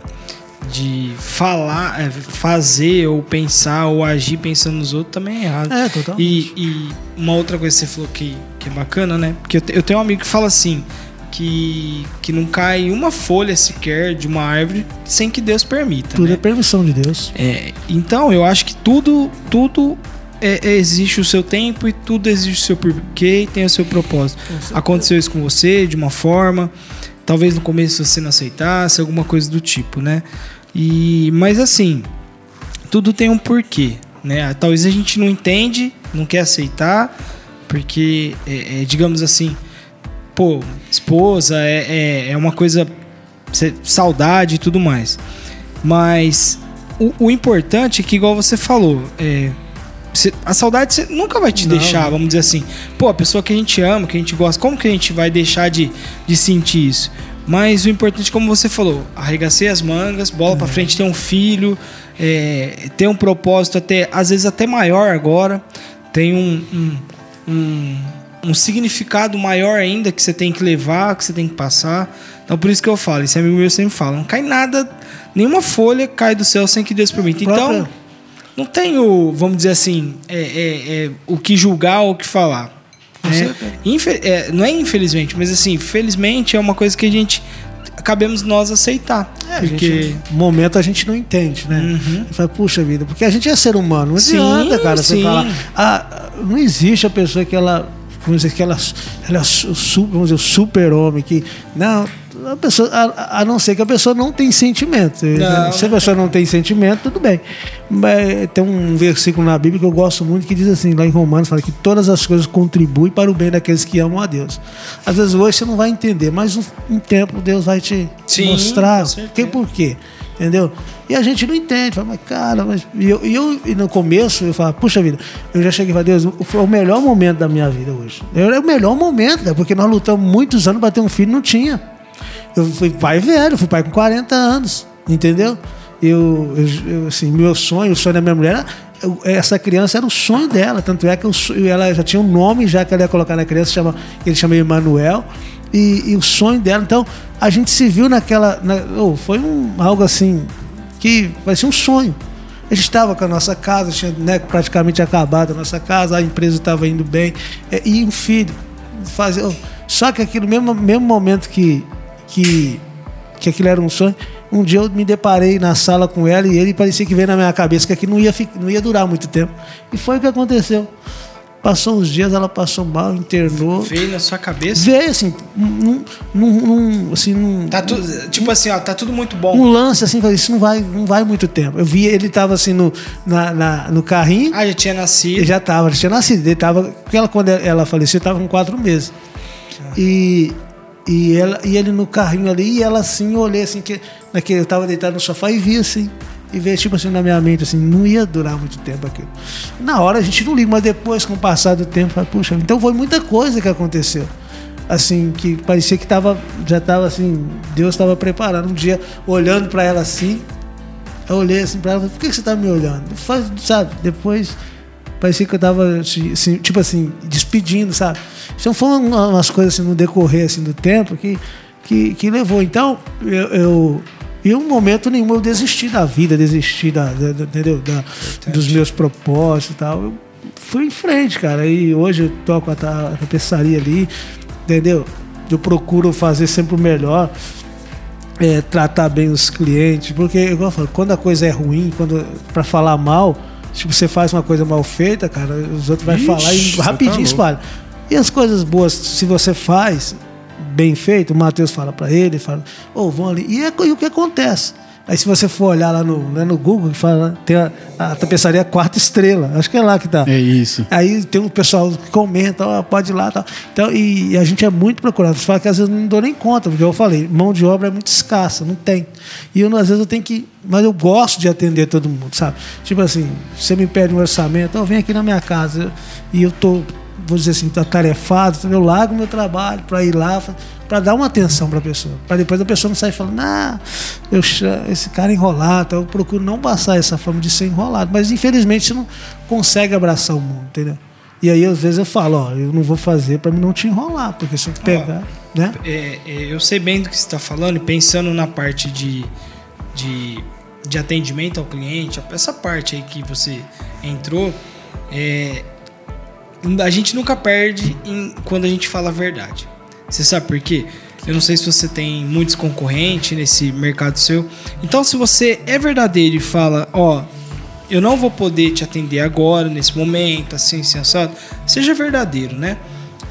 de falar, é, fazer ou pensar ou agir pensando nos outros também é errado. é, total. E, e uma outra coisa que você falou que, que é bacana, né? Porque eu, te- eu tenho um amigo que fala assim: que, que não cai uma folha sequer de uma árvore sem que Deus permita. Tudo né? é permissão de Deus. É, então, eu acho que tudo, tudo é- é- existe o seu tempo e tudo existe o seu porquê e tem o seu propósito. Aconteceu isso com você de uma forma, talvez no começo você não aceitasse, alguma coisa do tipo, né? E, mas assim, tudo tem um porquê, né? Talvez a gente não entende, não quer aceitar, porque, é, é, digamos assim, pô, esposa é, é, é uma coisa, saudade e tudo mais. Mas o, o importante é que, igual você falou, é, a saudade nunca vai te Não, deixar, não. vamos dizer assim. Pô, a pessoa que a gente ama, que a gente gosta, como que a gente vai deixar de, de sentir isso? Mas o importante, como você falou, arregacei as mangas, bola É. pra frente, ter um filho, é, ter um propósito até, às vezes até maior agora, tem um, um, um, um significado maior ainda que você tem que levar, que você tem que passar. Então por isso que eu falo, esse amigo meu sempre fala, não cai nada, nenhuma folha cai do céu sem que Deus permita. Então, não tenho, vamos dizer assim, é, é, é, o que julgar ou o que falar. né? Infe- é, não é infelizmente, mas assim, felizmente é uma coisa que a gente cabemos nós aceitar. É, porque gente, momento a gente não entende, né? Uhum. Você fala, puxa vida, porque a gente é ser humano, não Sim, adianta, cara, você sim. falar. Ah, não existe a pessoa que ela. Vamos dizer que ela, ela é o super-homem, que. Não, a pessoa, a, a não ser que a pessoa não tem sentimento. Não. Se a pessoa não tem sentimento, tudo bem. Mas tem um versículo na Bíblia que eu gosto muito que diz assim, lá em Romanos, fala que todas as coisas contribuem para o bem daqueles que amam a Deus. Às vezes hoje você não vai entender, mas um, tempo Deus vai te Sim, mostrar que por quê. Entendeu? E a gente não entende. Fala, mas cara, mas. E eu, e eu e no começo eu falo, puxa vida, eu já cheguei e falei, Deus, foi o melhor momento da minha vida hoje. Era o melhor momento, cara, porque nós lutamos muitos anos para ter um filho, não tinha. Eu fui pai velho, fui pai com 40 anos, entendeu? Eu, eu- eu, assim, meu sonho, o sonho da minha mulher, eu- essa criança era o sonho dela, tanto é que eu ela já tinha um nome já que ela ia colocar na criança, chama, ele chama Emanuel, e, e o sonho dela, então a gente se viu naquela, na- oh, foi um, algo assim que parecia um sonho. A gente estava com a nossa casa, tinha né, praticamente acabado a nossa casa, a empresa estava indo bem, é, e um filho. Fazer, oh, só que aquilo, mesmo, mesmo momento que, que, que aquilo era um sonho, um dia eu me deparei na sala com ela e ele parecia que veio na minha cabeça que aquilo não ia, não ia durar muito tempo. E foi o que aconteceu. Passou uns dias, ela passou mal, internou. veio na sua cabeça. Veio assim, num, num, num- assim, num, Tá tudo, tipo assim, ó, tá tudo muito bom. um lance assim, falei, isso não vai, não vai muito tempo. Eu vi ele tava assim no, na, na- no carrinho, Ah, já tinha nascido. ele já tava, já tinha nascido, ele tava, porque ela, quando ela faleceu, tava com quatro meses. E, e, ela, e ele no carrinho ali, e ela assim, eu olhei assim, que, naquele, eu tava deitado no sofá e vi assim, e veio tipo assim na minha mente, assim, não ia durar muito tempo aquilo. Na hora a gente não liga, mas depois, com o passar do tempo, falei, puxa, então foi muita coisa que aconteceu. Assim, que parecia que tava, já tava assim, Deus estava preparando. Um dia, olhando para ela assim, eu olhei assim pra ela, por que que você tá me olhando? Faz, sabe, depois parecia que eu tava, assim, tipo assim, despedindo, sabe? Então foram uma- umas coisas assim no decorrer assim, do tempo que, que, que levou. Então, eu, eu em um momento nenhum eu desisti da vida, desisti da, da- da- dos meus propósitos e tal. Eu fui em frente, cara. E hoje eu toco a, ta- a tapeçaria ali, entendeu? Eu procuro fazer sempre o melhor é, tratar bem os clientes, porque igual eu falo, quando a coisa é ruim, quando para falar mal, se você faz uma coisa mal feita, cara, os outros vão falar e tá rapidinho louco. espalha. E as coisas boas, se você faz bem feito, o Matheus fala para ele, fala, ô, vão ali. E, é, e o que acontece? Aí se você for olhar lá no, né, no Google, fala, tem a, a tapeçaria quarta estrela, acho que é lá que tá. É isso. Aí tem um pessoal que comenta, ó, pode ir lá tal. Então, e, e a gente é muito procurado. Fala que às vezes eu não dou nem conta, porque eu falei, mão de obra é muito escassa, não tem. E eu, às vezes eu tenho que. Mas eu gosto de atender todo mundo, sabe? Tipo assim, você me pede um orçamento, ó, vem aqui na minha casa e eu tô, vou dizer assim, atarefado, eu largo meu trabalho para ir lá, para dar uma atenção para a pessoa. Para depois a pessoa não sair falando, ah, eu, esse cara é enrolado. Então eu procuro não passar essa forma de ser enrolado. Mas infelizmente você não consegue abraçar o mundo, entendeu? E aí às vezes eu falo, ó, eu não vou fazer para não te enrolar, porque se eu pegar, né? É, é, eu sei bem do que você está falando e pensando na parte de, de, de atendimento ao cliente, essa parte aí que você entrou, é, a gente nunca perde em- quando a gente fala a verdade. Você sabe por quê? Eu não sei se você tem muitos concorrentes nesse mercado seu. Então, se você é verdadeiro e fala, ó, eu não vou poder te atender agora, nesse momento, assim, sensado, seja verdadeiro, né?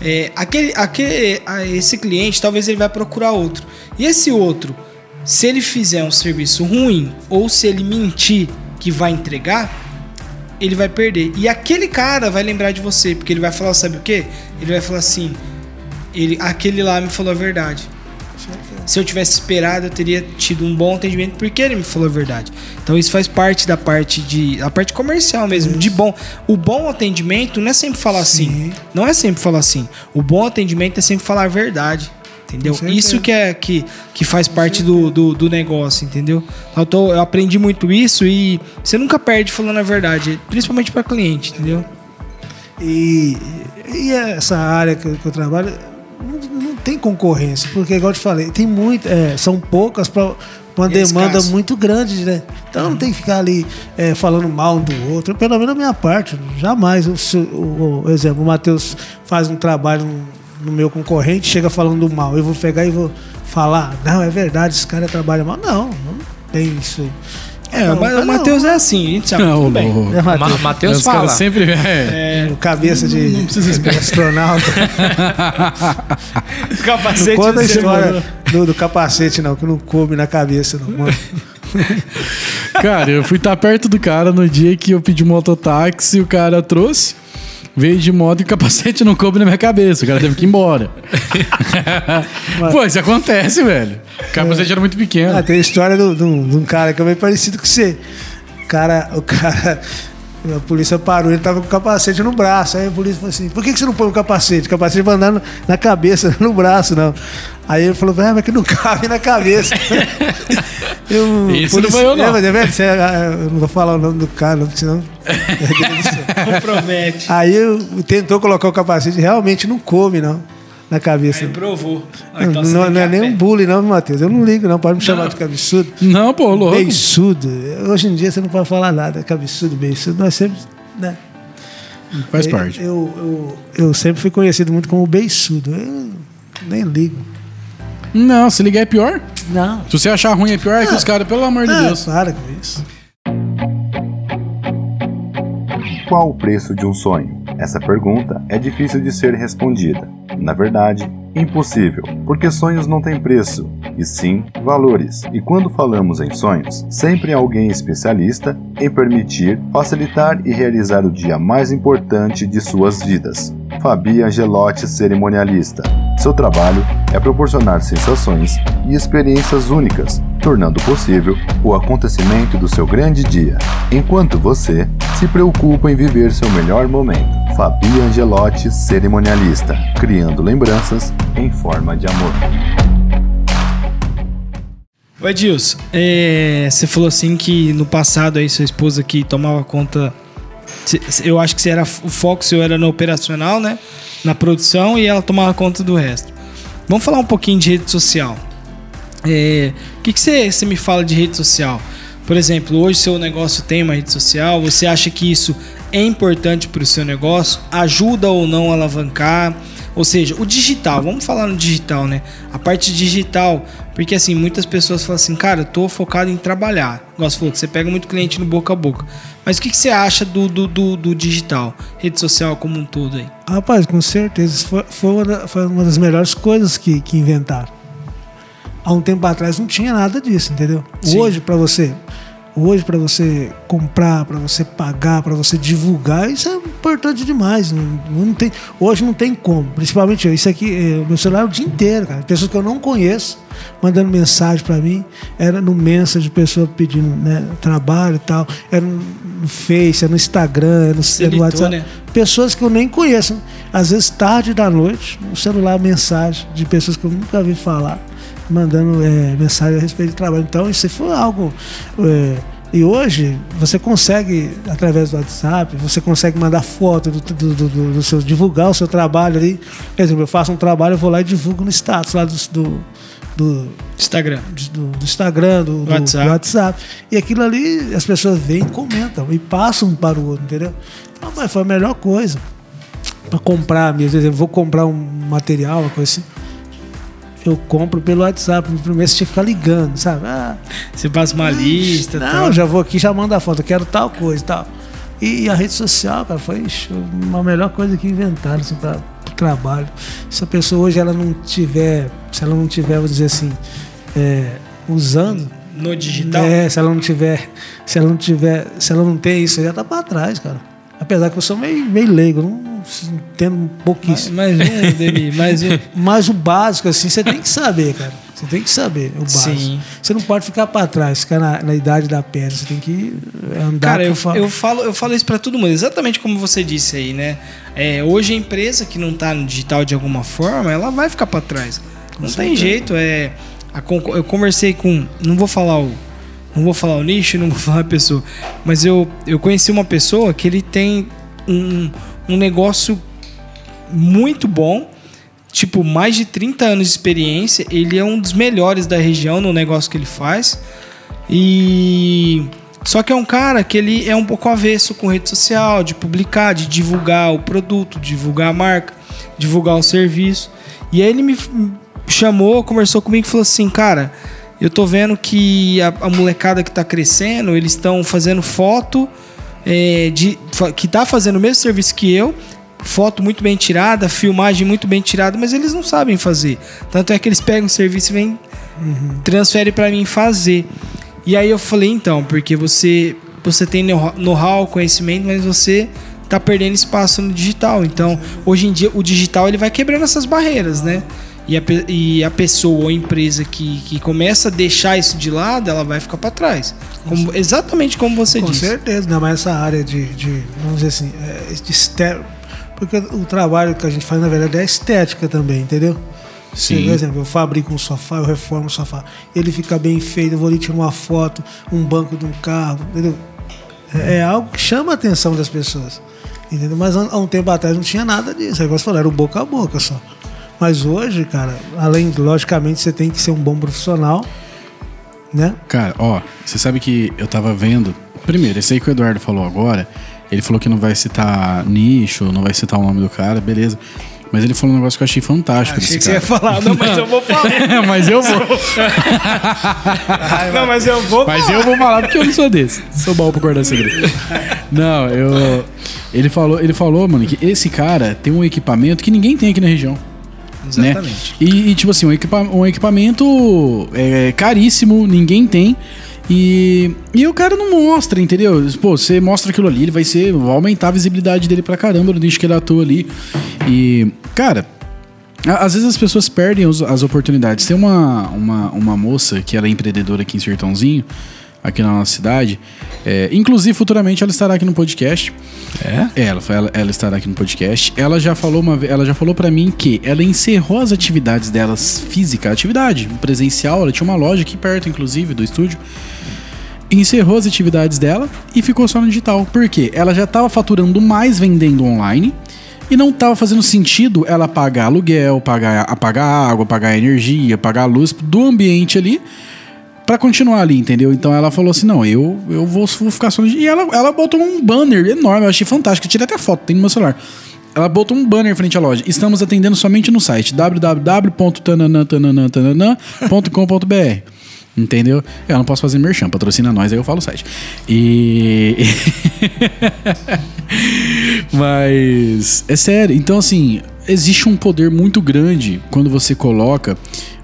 É, aquele, aquele, esse cliente, talvez ele vai procurar outro. E esse outro, se ele fizer um serviço ruim ou se ele mentir que vai entregar, ele vai perder. E aquele cara vai lembrar de você, porque ele vai falar, sabe o quê? Ele vai falar assim: ele, aquele lá me falou a verdade. Se eu tivesse esperado, eu teria tido um bom atendimento porque ele me falou a verdade. Então isso faz parte da parte de a parte comercial mesmo, de bom. O bom atendimento não é sempre falar Sim. assim. Não é sempre falar assim. O bom atendimento é sempre falar a verdade. Entendeu? Isso que é que, que faz parte do, do, do negócio, entendeu? Eu, tô- eu aprendi muito isso e você nunca perde falando a verdade, principalmente para cliente, entendeu? E, e essa área que, eu- que eu trabalho não, não tem concorrência, porque, igual eu te falei, tem muito, é, são poucas para uma é demanda muito grande, né? Então não tem que ficar ali é, falando mal um do outro, pelo menos da minha parte, jamais. O, o- o exemplo, o Matheus faz um trabalho no, no meu concorrente, chega falando mal, eu vou pegar e vou falar, não, é verdade, esse cara trabalha mal. Não, não tem isso aí. É, Não, o Ma- não. o Matheus é assim, a gente sabe Não, bem. É, Ma Matheus, Matheus fala. sempre. É. o cabeça de, de astronauta. Capacete Conta a do história do, do capacete, não, que não coube na cabeça, não. mano. Cara, eu fui estar perto do cara no dia que eu pedi um mototáxi, o cara trouxe, veio de moto e o capacete não coube na minha cabeça. O cara teve que ir embora. Pô, isso acontece, velho. O capacete era muito pequeno. Ah, tem a história de um cara que é bem parecido com você. O cara, o cara, a polícia parou, ele tava com o capacete no braço. Aí a polícia falou assim: por que, que você não põe o capacete? O capacete vai andar na cabeça, no braço, não. Aí ele falou, ah, mas que não cabe na cabeça. Eu, Isso não foi eu, não. É, mas é verdade, você- eu não vou falar o nome do cara, não, porque senão. Promete. Aí eu, tentou colocar o capacete, realmente não come, não, na cabeça. Aí provou. Não, então não, tem não é nem um bullying, não, Matheus. Eu não ligo, não. Pode me chamar de cabeçudo. Não, pô, louco. Beiçudo. Hoje em dia você não pode falar nada. Cabeçudo, beiçudo. Nós sempre. Né? Faz parte. Eu, eu, eu sempre fui conhecido muito como beiçudo. Eu nem ligo. Não, se ligar é pior. Não. Se você achar ruim é pior, é que os caras, pelo amor de Deus. para com isso. Qual o preço de um sonho? Essa pergunta é difícil de ser respondida. Na verdade, impossível, porque sonhos não têm preço, e sim valores. E quando falamos em sonhos, sempre alguém especialista em permitir, facilitar e realizar o dia mais importante de suas vidas. Fabi Angelotti, cerimonialista. Seu trabalho é proporcionar sensações e experiências únicas, tornando possível o acontecimento do seu grande dia, enquanto você se preocupa em viver seu melhor momento. Fabi Angelotti, cerimonialista, criando lembranças em forma de amor. Ô Edilson, é, você falou assim que no passado aí sua esposa que tomava conta. Eu acho que você era, o foco seu era no operacional, né? Na produção e ela tomava conta do resto. Vamos falar um pouquinho de rede social. É, o que, que você, me fala de rede social? Por exemplo, hoje seu negócio tem uma rede social, você acha que isso é importante para o seu negócio? Ajuda ou não a alavancar? Ou seja, o digital, vamos falar no digital, né? A parte digital, porque assim, muitas pessoas falam assim, cara, eu tô focado em trabalhar. Você falou, que você pega muito cliente no boca a boca. Mas o que, que você acha do, do, do, do digital? Rede social como um todo aí? Rapaz, com certeza. Foi, foi, uma, da- foi uma das melhores coisas que, que inventaram. Há um tempo atrás não tinha nada disso, entendeu? Sim. Hoje, para você. Hoje, para você comprar, para você pagar, para você divulgar, isso é importante demais. Não, não tem, hoje não tem como. Principalmente eu. Isso aqui, o meu celular é o dia inteiro, cara. Pessoas que eu não conheço mandando mensagem para mim. Era no Message, pessoa pedindo né, trabalho e tal. Era no Face, é no Instagram, é no, é no WhatsApp né? pessoas que eu nem conheço. Às vezes, tarde da noite, no celular, mensagem de pessoas que eu nunca vi falar, mandando é, mensagem a respeito do trabalho. Então, isso foi algo. é, e hoje, você consegue, através do WhatsApp, você consegue mandar foto do, do, do, do- seu, divulgar o seu trabalho ali. Por exemplo, eu faço um trabalho, eu vou lá e divulgo no status lá do, do, Instagram. do, Instagram, do, WhatsApp. WhatsApp. E aquilo ali as pessoas veem, comentam e passam um para o outro, entendeu? Então, mas foi a melhor coisa. Para comprar mesmo, exemplo, vou comprar um material, uma coisa assim. Eu compro pelo WhatsApp. No primeiro você tinha que ficar ligando, sabe? Ah, Você passa uma lista não, tal. já vou aqui, já mando a foto, eu quero tal coisa e tal. E a rede social, cara, foi uma melhor coisa que inventaram assim, para o trabalho. Se a pessoa hoje ela não tiver, se ela não tiver, vou dizer assim, é, usando, no digital? É, se ela não tiver, se ela não tiver, se ela não tem isso, já tá pra trás, cara. Apesar que eu sou meio, meio leigo, não entendo um pouquíssimo. Mais um, Demi, mais um. Mas o básico, assim, você tem que saber, cara. Você tem que saber o básico. Sim. Você não pode ficar pra trás, ficar na, na idade da pedra. Você tem que andar. Cara, eu, conforme- eu, falo, eu falo isso pra todo mundo, exatamente como você disse aí, né? É, hoje a empresa que não tá no digital de alguma forma, ela vai ficar pra trás. Não tem jeito, é. a eu conversei com. Não vou falar o. Não vou falar o nicho, não vou falar a pessoa. Mas eu, eu conheci uma pessoa que ele tem um, um negócio muito bom. Tipo, mais de 30 anos de experiência. Ele é um dos melhores da região no negócio que ele faz. E. Só que é um cara que ele é um pouco avesso com rede social, de publicar, de divulgar o produto, divulgar a marca, divulgar o serviço. E aí ele me chamou, conversou comigo e falou assim: Cara, eu tô vendo que a, a molecada que tá crescendo, eles estão fazendo foto é, de, que tá fazendo o mesmo serviço que eu, foto muito bem tirada, filmagem muito bem tirada, mas eles não sabem fazer. Tanto é que eles pegam o serviço e vêm transfere para mim fazer. E aí eu falei, então, porque você você tem know- know-how, conhecimento, mas você tá perdendo espaço no digital. Então, hoje em dia o digital ele vai quebrando essas barreiras, né? E a, e a pessoa ou a empresa que, que começa a deixar isso de lado, ela vai ficar para trás. Como- exatamente como você Com disse. certeza, ainda mais essa área de, de vamos dizer assim, é, de esté- porque o trabalho que a gente faz, na verdade, é estética também, entendeu? Sim. Por exemplo, eu fabrico um sofá, eu reformo o sofá. Ele fica bem feito, eu vou ali tirar uma foto, um banco de um carro, entendeu? É, é algo que chama a atenção das pessoas. Entendeu? Mas há há um tempo atrás não tinha nada disso. Aí você falou, era o boca a boca só. Mas hoje, cara, além, logicamente, você tem que ser um bom profissional, né? Cara, ó, você sabe que eu tava vendo. Primeiro, esse aí que o Eduardo falou agora, ele falou que não vai citar nicho, não vai citar o nome do cara, beleza. Mas ele falou um negócio que eu achei fantástico Achei desse que você ia cara. falar, não, mas eu vou falar. mas eu vou. não, mas eu vou Mas falar. eu vou falar porque eu não sou desse. Sou bom pra guardar segredo. Não, eu. Ele falou, ele falou, mano, que esse cara tem um equipamento que ninguém tem aqui na região. Né? Exatamente. E, e, tipo assim, um, equipa- um equipamento é, caríssimo, ninguém tem. E, e o cara não mostra, entendeu? Pô, você mostra aquilo ali, ele vai ser. Vai aumentar a visibilidade dele pra caramba no nicho que ele atua ali. E, cara, às vezes as pessoas perdem as oportunidades. Tem uma, uma, uma moça que ela é empreendedora aqui em Sertãozinho, aqui na nossa cidade. É, inclusive, futuramente ela estará aqui no podcast. É? Ela, ela, ela estará aqui no podcast. Ela já falou uma ela já falou para mim que ela encerrou as atividades delas física, atividade presencial. Ela tinha uma loja aqui perto, inclusive, do estúdio. Encerrou as atividades dela e ficou só no digital. Por quê? Ela já estava faturando mais vendendo online e não estava fazendo sentido ela pagar aluguel, pagar, apagar água, pagar energia, pagar luz do ambiente ali Pra continuar ali, entendeu? Então ela falou assim: não, eu, eu vou, vou ficar só. E ela, ela botou um banner enorme, eu achei fantástico. Eu tirei até foto, tem no meu celular. Ela botou um banner em frente à loja. Estamos atendendo somente no site www.tananantananan.com.br. Entendeu? Eu não posso fazer merchan, patrocina nós, aí eu falo o site. E. Mas. É sério. Então, assim, existe um poder muito grande quando você coloca.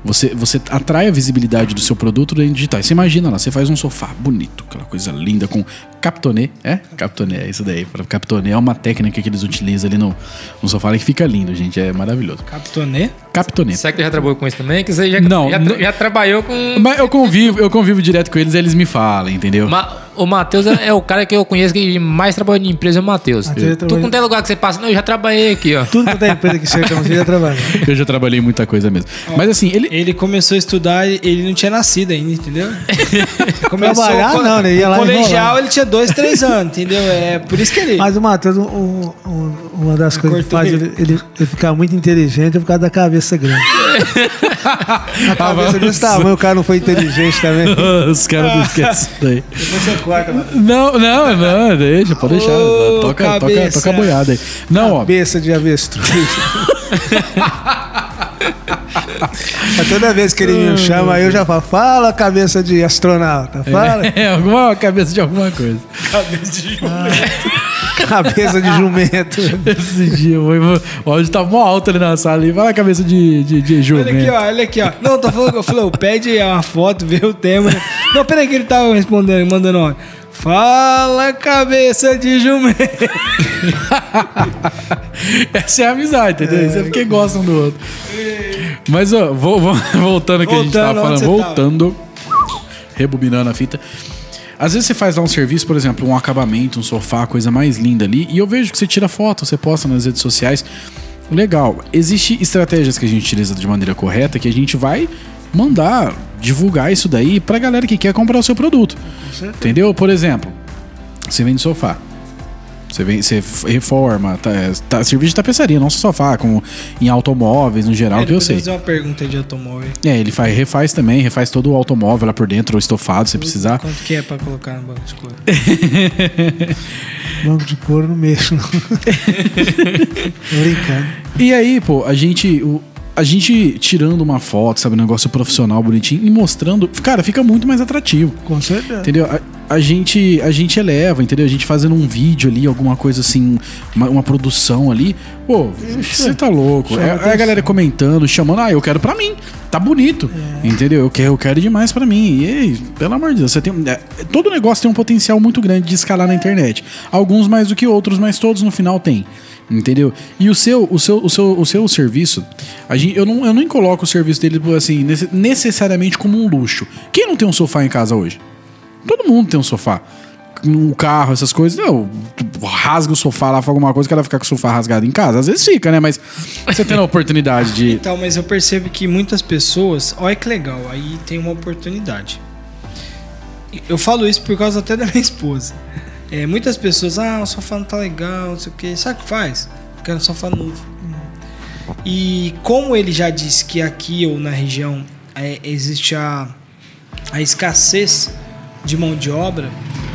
Você, você atrai a visibilidade do seu produto dentro digital. Você imagina lá, você faz um sofá bonito, aquela coisa linda com captonê, é? Captonê, é isso daí. Captonê é uma técnica que eles utilizam ali no, no sofá que fica lindo, gente. É maravilhoso. Captonê? Captonê. Será que você já trabalhou com isso também? Que você já, Não, já, não. já trabalhou com. Mas eu convivo, eu convivo direto com eles, eles me falam, entendeu? Ma- o Matheus é, é o cara que eu conheço que mais trabalha em empresa, é o Matheus. Tu com tem lugar que você passa, não, eu já trabalhei aqui, ó. Tudo quanto é empresa que chega, você já trabalha. Eu já trabalhei muita coisa mesmo. Mas assim, ele, Ele começou a estudar, ele não tinha nascido ainda, entendeu? Começou Trabalhar co- não, né? Ia lá no colegial ele tinha dois, três anos, entendeu? É por isso que ele. Mas o Matheus, um- um- um- uma das coisas que faz ele. ele, ele, ficar muito inteligente é por causa da cabeça grande. A cabeça desse tamanho, o cara não foi inteligente também. Os caras não esquecem isso daí. Depois você corta, mano. Não, não, não, deixa, pode deixar. Ô, toca, toca, cabeça. toca a boiada aí. Não, ó. Cabeça de avestruz. Mas toda vez que ele me chama, eu já falo, fala cabeça de astronauta, fala É, alguma cabeça de alguma coisa. cabeça de jumento. Esse dia, eu vou, o áudio tá mó alto ali na sala e fala cabeça de, de, de Olha jumento. aqui, ó, olha aqui, ó. Não, tô falando, eu falei, pede uma foto, vê o tema. Não, peraí que ele tava respondendo, mandando ó. Fala, cabeça de jumento. Essa é a amizade, entendeu? Isso é porque gostam do outro. Mas, ó, vou, vou- voltando ao que a gente tava falando, voltando, rebobinando a fita. Às vezes você faz lá um serviço, por exemplo, um acabamento, um sofá, coisa mais linda ali, e eu vejo que você tira foto, você posta nas redes sociais. Legal. Existem estratégias que a gente utiliza de maneira correta que a gente vai mandar divulgar isso daí pra galera que quer comprar o seu produto. Entendeu? Por exemplo, você vende sofá. Você, vem, você reforma, tá, tá, serviço de tapeçaria, não só sofá, como em automóveis no geral, que eu sei. fazer uma pergunta de automóvel. É, ele faz, refaz também, refaz todo o automóvel lá por dentro, ou estofado, se precisar. Quanto que é pra colocar no banco de couro? Banco de couro não mexo, não. Tô brincando. E aí, pô, a gente. o- a gente tirando uma foto, sabe, um negócio profissional, bonitinho, e mostrando. Cara, fica muito mais atrativo. Com certeza. Entendeu? A, a gente, a gente eleva, entendeu? A gente fazendo um vídeo ali, alguma coisa assim, uma, uma produção ali. Pô, você tá louco. É, é a galera comentando, chamando, ah, eu quero pra mim. Tá bonito. Entendeu? Eu quero, eu quero demais pra mim. E aí, pelo amor de Deus, você tem. é, todo negócio tem um potencial muito grande de escalar na internet. Alguns mais do que outros, mas todos no final tem. Entendeu? E o seu, o seu, o seu, o seu serviço, a gente, eu, não, eu nem coloco o serviço dele assim, nesse- necessariamente como um luxo. Quem não tem um sofá em casa hoje? Todo mundo tem um sofá. Um carro, essas coisas. Não, rasga o sofá lá, faz alguma coisa, o cara ficar com o sofá rasgado em casa. Às vezes fica, né? Mas você tendo a oportunidade de. Então, mas eu percebo que muitas pessoas. Olha que legal, aí tem uma oportunidade. Eu falo isso por causa até da minha esposa. É, muitas pessoas, ah, o sofá não tá legal, não sei o que. Sabe o que faz? Eu quero um sofá novo. E como ele já disse que aqui ou na região é, existe a, a escassez de mão de obra,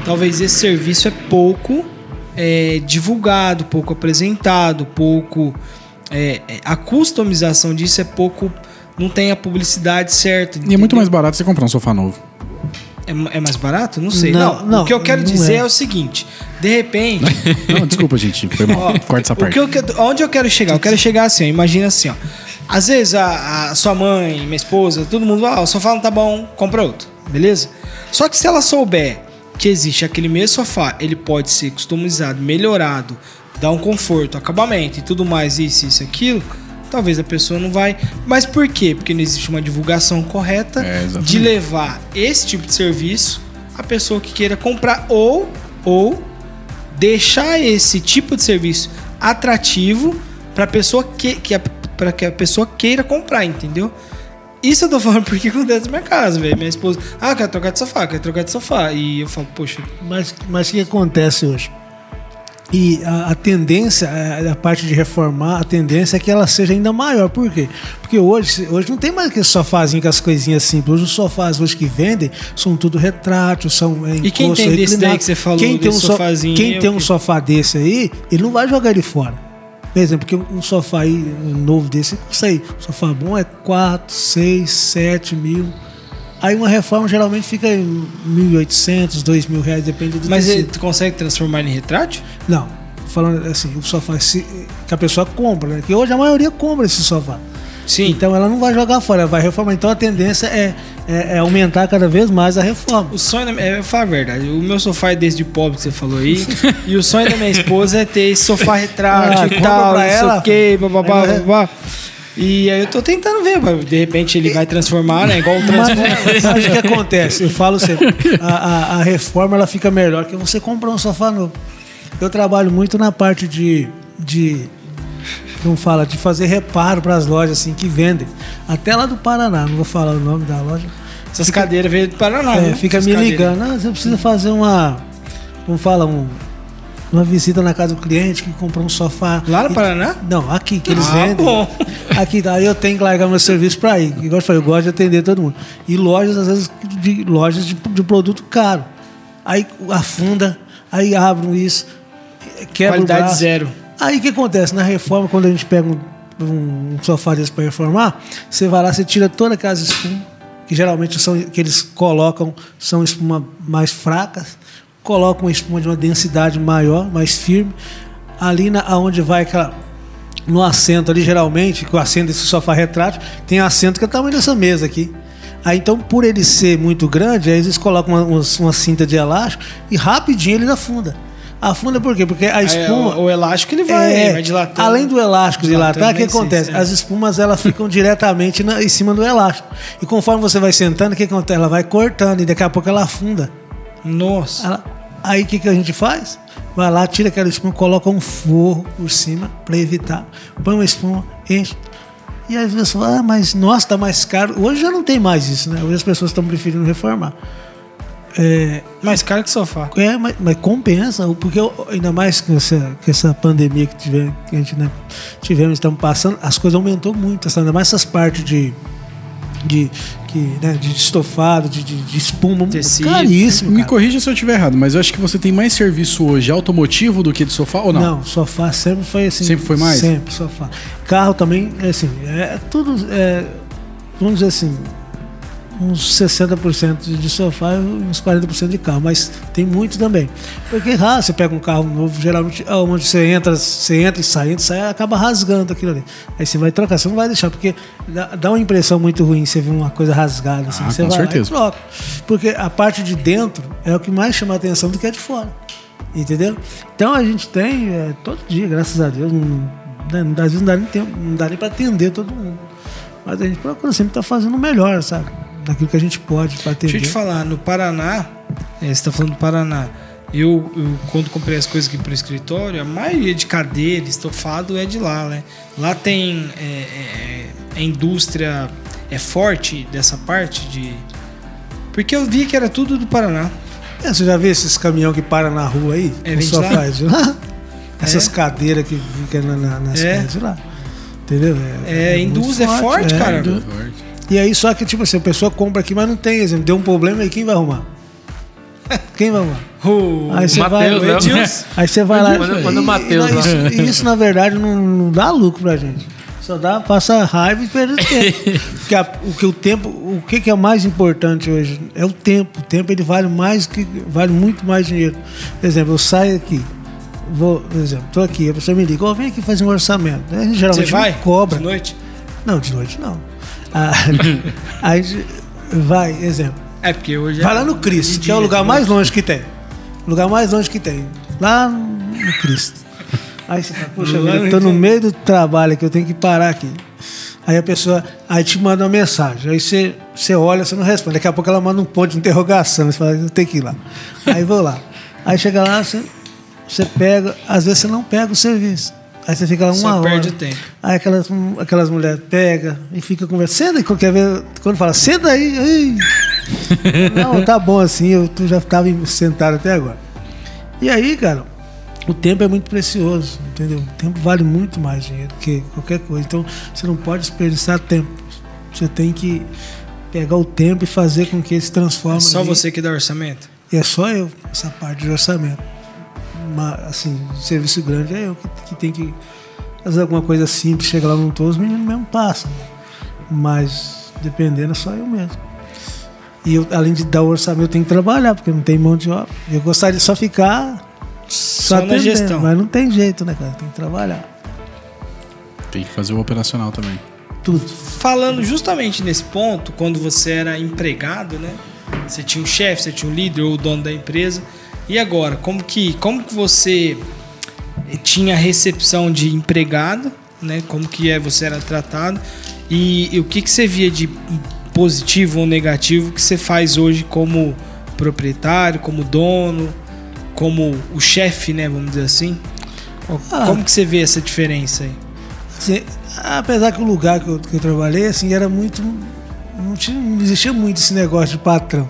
talvez esse serviço é pouco é, divulgado, pouco apresentado, pouco. é, é, a customização disso é pouco. Não tem a publicidade certa. E é muito entendeu? mais barato você comprar um sofá novo. É, é mais barato? Não sei. Não, Não, não, o que eu quero dizer é. é. o seguinte: de repente. Não, desculpa, gente. Foi mal. Ó, Corta essa o parte. que eu, onde eu quero chegar? Eu quero chegar assim, ó, imagina assim, ó. Às vezes a, a sua mãe, minha esposa, todo mundo, ah, o sofá não tá bom, compra outro, beleza? Só que se ela souber que existe aquele mesmo sofá, ele pode ser customizado, melhorado, dar um conforto, acabamento e tudo mais, isso, isso, aquilo, talvez a pessoa não vai. Mas por quê? Porque não existe uma divulgação correta É, de levar esse tipo de serviço à pessoa que queira comprar ou ou deixar esse tipo de serviço atrativo para pessoa que, que para que a pessoa queira comprar, entendeu? Isso eu tô falando porque acontece na minha casa, velho. Minha esposa, ah, quero trocar de sofá, quero trocar de sofá. E eu falo, poxa, Mas, mas o que acontece hoje? E a, a tendência, a, a parte de reformar, a tendência é que ela seja ainda maior. Por quê? Porque hoje, hoje não tem mais aquele sofazinho com as coisinhas simples. Hoje os sofás hoje que vendem são tudo retrátil, são é, E quem tem desse daí reclinado. que você falou, quem tem um sofazinho Quem tem um quê? sofá desse aí, ele não vai jogar ele fora. Por exemplo, porque um sofá aí novo desse, custa aí, um sofá bom é 4, 6, 7 mil. Aí uma reforma geralmente fica em 1.800, 2 mil reais, depende do mas tecido. tu consegue transformar em retrátil? Não, falando assim, o sofá se- que a pessoa compra, né? Que hoje a maioria compra esse sofá. Sim. Então ela não vai jogar fora, ela vai reformar. Então a tendência é, é- é aumentar cada vez mais a reforma. O sonho, da minha- é, falo a verdade, o meu sofá é desde pobre que você falou aí, e o sonho da minha esposa é ter esse sofá retrátil Ah, e tal, sei ela, o quê, bababá, É. E aí eu tô tentando ver, mas de repente ele vai transformar, né? Igual o Transformers. mas o que acontece? Eu falo sempre, a, a- a reforma ela fica melhor que você comprar um sofá novo. Eu trabalho muito na parte de, de não fala, de fazer reparo para as lojas assim que vendem. Até lá do Paraná, não vou falar o nome da loja. Essas cadeiras veio do Paraná, É, né? fica Essas me cadeiras. ligando. Ah, você precisa fazer uma. Como fala? Um, uma visita na casa do cliente que comprou um sofá. Lá no E- Paraná? Não, aqui, que eles Ah, vendem. bom. Aqui, daí eu tenho que largar meu serviço pra ir. Igual eu falei, eu gosto de atender todo mundo. E lojas, às vezes, de lojas de, de produto caro. Aí afunda, aí abrem isso, quebra o Qualidade braço. zero. Aí o que acontece? Na reforma, quando a gente pega um, um, sofá desse para reformar, você vai lá, você tira toda aquelas espumas, que geralmente são que eles colocam, são espuma mais fracas, colocam uma espuma de uma densidade maior, mais firme, ali na, onde vai aquela no assento ali, geralmente, que o assento desse sofá retrátil, tem assento que é o tamanho dessa mesa aqui. Aí então, por ele ser muito grande, aí eles colocam uma, uma, uma cinta de elástico e rapidinho ele afunda. Afunda por quê? Porque a espuma. o, o elástico ele vai, É, vai dilatando. além do elástico dilatar, o que acontece? é. As espumas elas ficam diretamente na- em cima do elástico. E conforme você vai sentando, o que acontece? Ela vai cortando e daqui a pouco ela afunda. Nossa. Ela- aí o que, que a gente faz? Vai lá, tira aquela espuma, coloca um forro por cima para evitar. Põe uma espuma, enche. E aí as pessoas falam, ah, mas nossa, tá mais caro. Hoje já não tem mais isso, né? Hoje as pessoas estão preferindo reformar. É, Mais caro que sofá. é, mas, mas compensa, porque eu- ainda mais com essa, com essa pandemia que, tive, que a gente né, tivemos, estamos passando, as coisas aumentou muito, sabe? ainda mais essas partes de, de, que, né, de estofado, de, de, de espuma, Tecido. caríssimo. Me cara. corrija se eu estiver errado, mas eu acho que você tem mais serviço hoje automotivo do que de sofá ou não? Não, sofá sempre foi assim. Sempre foi mais? Sempre, sofá. Carro também, é assim, é tudo, é, vamos dizer assim, uns 60% de sofá e uns 40% de carro, mas tem muito também. Porque raro, você pega um carro novo, geralmente, ah, onde você entra, você entra e sai, entra e sai, acaba rasgando aquilo ali. Aí você vai trocar, você não vai deixar, porque dá, uma impressão muito ruim você ver uma coisa rasgada, assim, Ah, você com vai certeza. lá e troca. Porque a parte de dentro é o que mais chama a atenção do que a de fora. Entendeu? Então a gente tem é, todo dia, graças a Deus, não, né, às vezes não dá nem tempo, não dá nem para atender todo mundo. Mas a gente procura sempre estar fazendo o melhor, sabe? Daquilo que a gente pode para atender. Deixa eu te falar, no Paraná, é, você está falando do Paraná. Eu, eu, quando comprei as coisas aqui pro escritório, a maioria de cadeira, estofado é de lá, né? Lá tem é, é, a indústria é forte dessa parte de. Porque eu vi que era tudo do Paraná. É, você já viu esses caminhão que para na rua aí? É, só lá? faz de lá? Essas É? cadeiras que ficam na, na, nas É. casas de lá. Entendeu? É, muito indústria é forte, cara. indú- E aí, só que, tipo assim, a pessoa compra aqui, mas não tem exemplo. Deu um problema aí, quem vai arrumar? Quem vai arrumar? O Aí você vai, Mateus, né? Edilson. aí você vai lá. Manda- e- e- Mateus e isso, e isso, na verdade, não, não dá lucro pra gente. Só dá, passa raiva e perde tempo. Porque a- o que o tempo, o que, que é mais importante hoje é o tempo. O tempo ele vale mais que vale muito mais dinheiro. Por exemplo, eu saio aqui, vou, por exemplo, tô aqui, a pessoa me liga, ó, vem aqui fazer um orçamento. Você geralmente vai? me cobra. De noite? Não, de noite não. Ah, aí vai, exemplo. É, porque hoje. Vai é lá no Cristo, que é o lugar de mais longe que tem. O lugar mais longe que tem. Lá no Cristo. Aí você fala, poxa, vida, eu tô no meio do trabalho que eu tenho que parar aqui. Aí a pessoa, aí te manda uma mensagem. Aí você, você olha, você não responde. Daqui a pouco ela manda um ponto de interrogação. Você fala, eu tenho que ir lá. Aí vou lá. Aí chega lá, você, você pega, às vezes você não pega o serviço. Aí você fica lá uma Só hora. perde tempo. Aí aquelas, aquelas mulheres pegam e fica conversando. Senta aí, qualquer vez, quando fala, senta aí, aí. Não, tá bom assim, eu tu já estava sentado até agora. E aí, cara, o tempo é muito precioso, entendeu? O tempo vale muito mais dinheiro que qualquer coisa. Então, você não pode desperdiçar tempo. Você tem que pegar o tempo e fazer com que ele se transforme. É só ali. você que dá orçamento? E é só eu, essa parte de orçamento. Mas, assim, serviço grande é eu que, que tem que fazer alguma coisa simples, chega lá não tô, os meninos mesmo passam. Mas dependendo é só eu mesmo. E eu, além de dar o orçamento, eu tenho que trabalhar, porque não tem mão de obra. Eu gostaria de só ficar Só, na atendendo, gestão. Mas não tem jeito, né, cara? Tem que trabalhar. Tem que fazer o operacional também. Tudo. Falando justamente nesse ponto, quando você era empregado, né? Você tinha um chefe, você tinha um líder ou o dono da empresa. E agora, como que, como que você tinha a recepção de empregado, né? Como que é você era tratado e, e o que que você via de positivo ou negativo que você faz hoje como proprietário, como dono, como o chefe, né? Vamos dizer assim. Ah. Como que você vê essa diferença aí? Assim, apesar que o lugar que eu, que eu trabalhei, assim, era muito. Não, tinha, não existia muito esse negócio de patrão.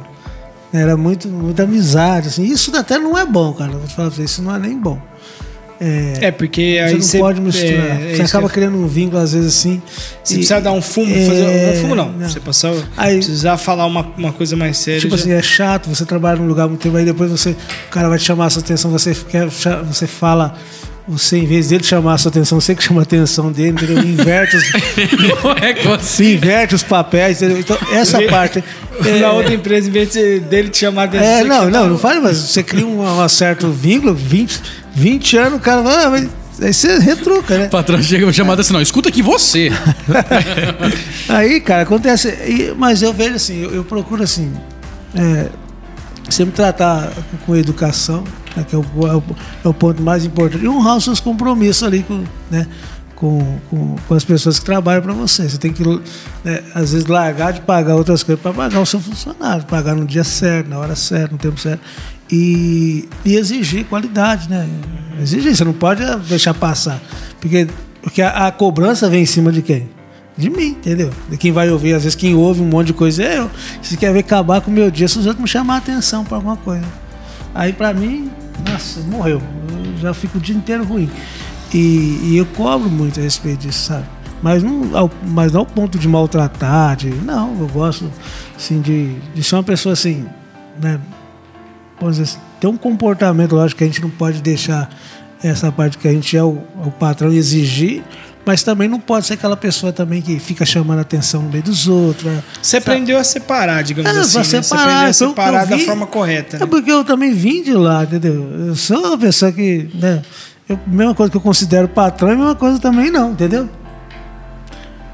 Era muito, muita amizade, assim. Isso até não é bom, cara. Vou te falar pra você, isso não é nem bom. É, porque aí Você não você pode misturar. é, é você acaba criando um vínculo, às vezes, assim. Se e- precisar dar um fumo, é, fazer um fumo não. não. Você passar, Aí- precisar falar uma, uma coisa mais séria. Tipo já- assim, é chato, você trabalha num lugar muito tempo, aí depois você, o cara vai te chamar a sua atenção, você, quer, você fala você, em vez dele chamar a sua atenção, você que chama a atenção dele, entendeu? Inverte os, Não é inverte os papéis, entendeu? Então, essa parte. é- Na outra empresa, em vez de- dele te chamar a atenção. É, não, não, tá- não faz, mas você cria um, um certo vínculo, 20, 20 anos, o cara vai, ah, mas aí você retruca, né? O patrão chega chamada assim, não, escuta aqui você. Aí, cara, acontece. mas eu vejo assim, eu, eu procuro assim, é, sempre tratar com educação, né, que é o, é o- é o ponto mais importante, e honrar os seus compromissos ali com, né, com, com, com as pessoas que trabalham para você. Você tem que, né, às vezes, largar de pagar outras coisas para pagar o seu funcionário, pagar no dia certo, na hora certa, no tempo certo. E, e exigir qualidade, né? Exigir, você não pode deixar passar. Porque, porque a, a cobrança vem em cima de quem? De mim, entendeu? De quem vai ouvir, às vezes quem ouve um monte de coisa é eu. Se quer ver acabar com o meu dia, se os outros me chamar a atenção para alguma coisa. Aí pra mim, nossa, morreu. Eu já fico o dia inteiro ruim. E, e eu cobro muito a respeito disso, sabe? Mas não, ao, mas não ao ponto de maltratar, de. Não, eu gosto assim, de, de ser uma pessoa assim, né? Vamos dizer, assim, ter um comportamento, lógico que a gente não pode deixar essa parte que a gente é o, o patrão exigir, mas também não pode ser aquela pessoa também que fica chamando a atenção no meio dos outros. né? Você aprendeu a separar, digamos É, assim. né? Você separar, aprendeu a então, separar eu da vi- forma correta. É Né? porque eu também vim de lá, entendeu? Eu sou uma pessoa que, né? Eu, mesma coisa que eu considero patrão, é a mesma coisa também não, entendeu?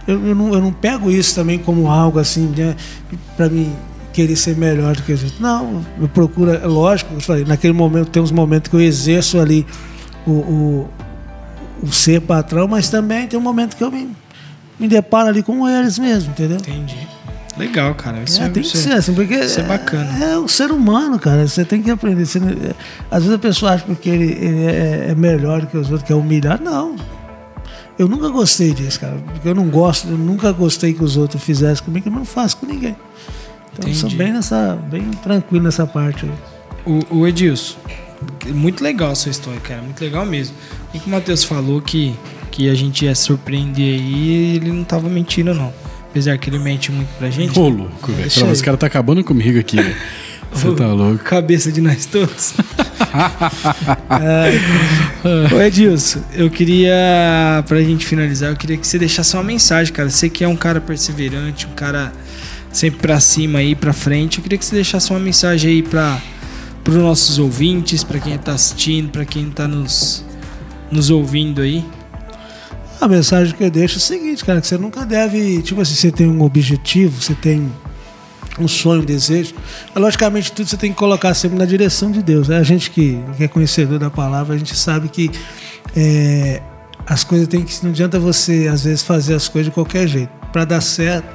Eu, eu, não, eu não pego isso também como algo assim, né? Pra mim querer ser melhor do que os outros. Não, eu procuro, é lógico, eu falei, naquele momento tem uns momentos que eu exerço ali o, o, o ser patrão, mas também tem um momento que eu me, me deparo ali com eles mesmo, entendeu? Entendi. Legal, cara. Isso É, é, tem que isso é- ser assim, porque isso é bacana. É, o ser humano, cara. Você tem que aprender. Você é, às vezes a pessoa acha porque ele, ele é, é melhor que os outros, que é humilhar. Não. Eu nunca gostei disso, cara. Porque eu não gosto, eu nunca gostei que os outros fizessem comigo, eu não faço com ninguém. Então eu sou Entendi. bem nessa. bem tranquilo nessa parte aí. O, o Edilson, muito legal a sua história, cara. Muito legal mesmo. E que o Matheus falou que, que a gente ia surpreender aí, ele não tava mentindo, não. Apesar que ele mente muito pra gente. Ô, louco, velho. Deixa Pelo aí. Esse cara tá acabando comigo aqui, velho. Você tá louco. Cabeça de nós todos. Ô Edilson, eu queria, pra gente finalizar, eu queria que você deixasse uma mensagem, cara. Você que é um cara perseverante, um cara sempre pra cima aí, pra frente. Eu queria que você deixasse uma mensagem aí pra, pros nossos ouvintes, pra quem tá assistindo, pra quem tá nos, nos ouvindo aí. A mensagem que eu deixo é o seguinte, cara, que você nunca deve, tipo assim, você tem um objetivo, você tem um sonho, um desejo. Logicamente, tudo você tem que colocar sempre na direção de Deus. né? A gente que, que é conhecedor da palavra, a gente sabe que é, as coisas tem que. Não adianta você, às vezes, fazer as coisas de qualquer jeito. Para dar certo,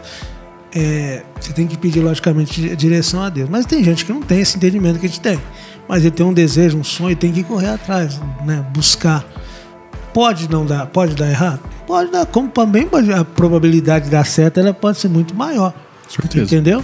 é, você tem que pedir, logicamente, direção a Deus. Mas tem gente que não tem esse entendimento que a gente tem. Mas ele tem um desejo, um sonho, tem que correr atrás, né? buscar. Pode não dar, pode dar errado? Pode dar, como também a probabilidade de dar certo ela pode ser muito maior. Certeza. Entendeu?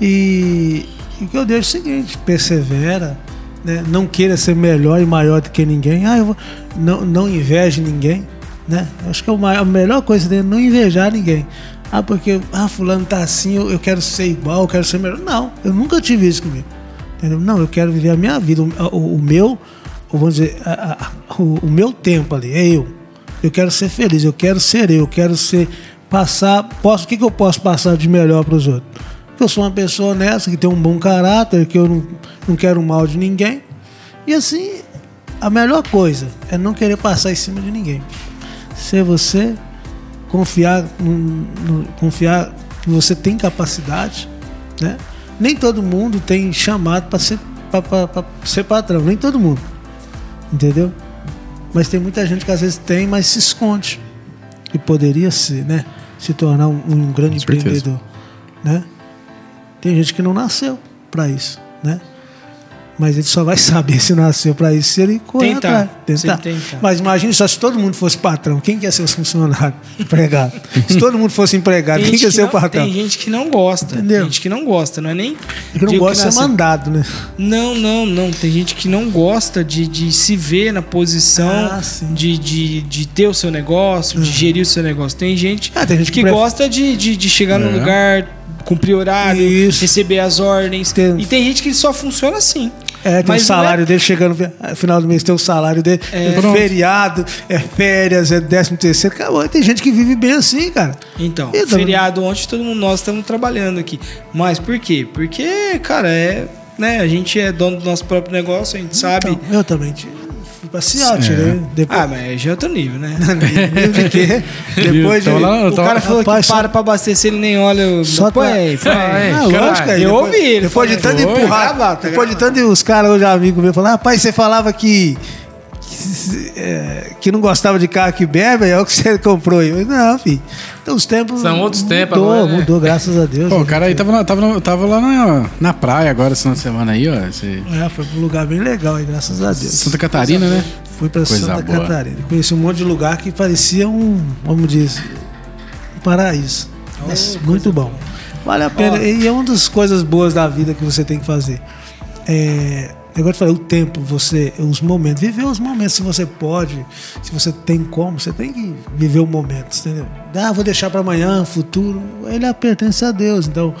E, o que eu deixo é o seguinte: persevera, né? não queira ser melhor e maior do que ninguém. Ah, eu vou, não, não inveje ninguém. Né? Acho que é a melhor coisa é não invejar ninguém. Ah, porque ah, fulano tá assim, eu, eu quero ser igual, eu quero ser melhor. Não, eu nunca tive isso comigo. Entendeu? Não, eu quero viver a minha vida, o, o- o meu, vamos dizer, a- a- o, o meu tempo ali, é eu. Eu quero ser feliz, eu quero ser eu, quero ser passar, posso, o que, que eu posso passar de melhor para os outros? Eu sou uma pessoa honesta, que tem um bom caráter, que eu não, não quero mal de ninguém. E assim, a melhor coisa é não querer passar em cima de ninguém. Ser você, confiar, no- no- confiar que você tem capacidade, né? Nem todo mundo tem chamado para ser, ser patrão, nem todo mundo, entendeu? Mas tem muita gente que às vezes tem, mas se esconde. E poderia ser, né? Se tornar um, um grande empreendedor, né? Tem gente que não nasceu para isso, né? Mas ele só vai saber se nasceu para isso se ele correr Tentar. atrás. Ele tentar. Mas imagine só se todo mundo fosse patrão, quem quer ser os funcionários? Empregado. se todo mundo fosse empregado, Tem quem quer ser não- o patrão? Tem gente que não gosta. Entendeu? Tem gente que não gosta, não é nem. que não gosta de ser mandado, né? Não, não, não. Tem gente que não gosta de, de se ver na posição Ah, de, de, de ter o seu negócio, de gerir o seu negócio. Tem gente, Ah, tem gente que que pref- gosta de, de, de chegar no É. lugar, cumprir horário, Isso. receber as ordens. Tem- E tem gente que só funciona assim. É, tem o não salário é- dele chegando no final do mês, tem o salário dele, é, Pronto. feriado, é férias, é décimo terceiro. Acabou. Tem gente que vive bem assim, cara. Então, E também- feriado ontem, todo mundo nós estamos trabalhando aqui. Mas por quê? Porque, cara, é. Né, a gente é dono do nosso próprio negócio, a gente sabe. Então, eu também fui passear, É. tirei. Depois, Ah, mas já é outro nível, né? nível de quê? Depois de. Lá- o cara falou Rapaz, que para pra abastecer, ele nem olha. o- Só põe tá- aí, põe aí. Ah, lógico, aí eu depois, ouvi ele Depois de tanto Foi. empurrar, depois de tanto os caras hoje amigos meus falaram, rapaz, você falava que que, é, que não gostava de carro que bebe, é o que você comprou aí. Eu não, filho. Então os tempos. São outros tempos mudou, agora, né? Mudou, graças a Deus. Pô, o cara aí tava, na- tava, tava lá na, na praia agora, essa semana aí, ó. esse- É, foi pra um lugar bem legal aí, graças a Deus. Santa Catarina, né? Fui pra Coisa Santa boa. Catarina. Conheci um monte de lugar que parecia um, vamos dizer, um paraíso. Mas muito bom. Vale a pena. Ó. E é uma das coisas boas da vida que você tem que fazer. É, agora eu falei, o tempo, você, os momentos, viver os momentos, se você pode, se você tem como, você tem que viver o momento, entendeu? Ah, vou deixar para amanhã, futuro, ele pertence a Deus, então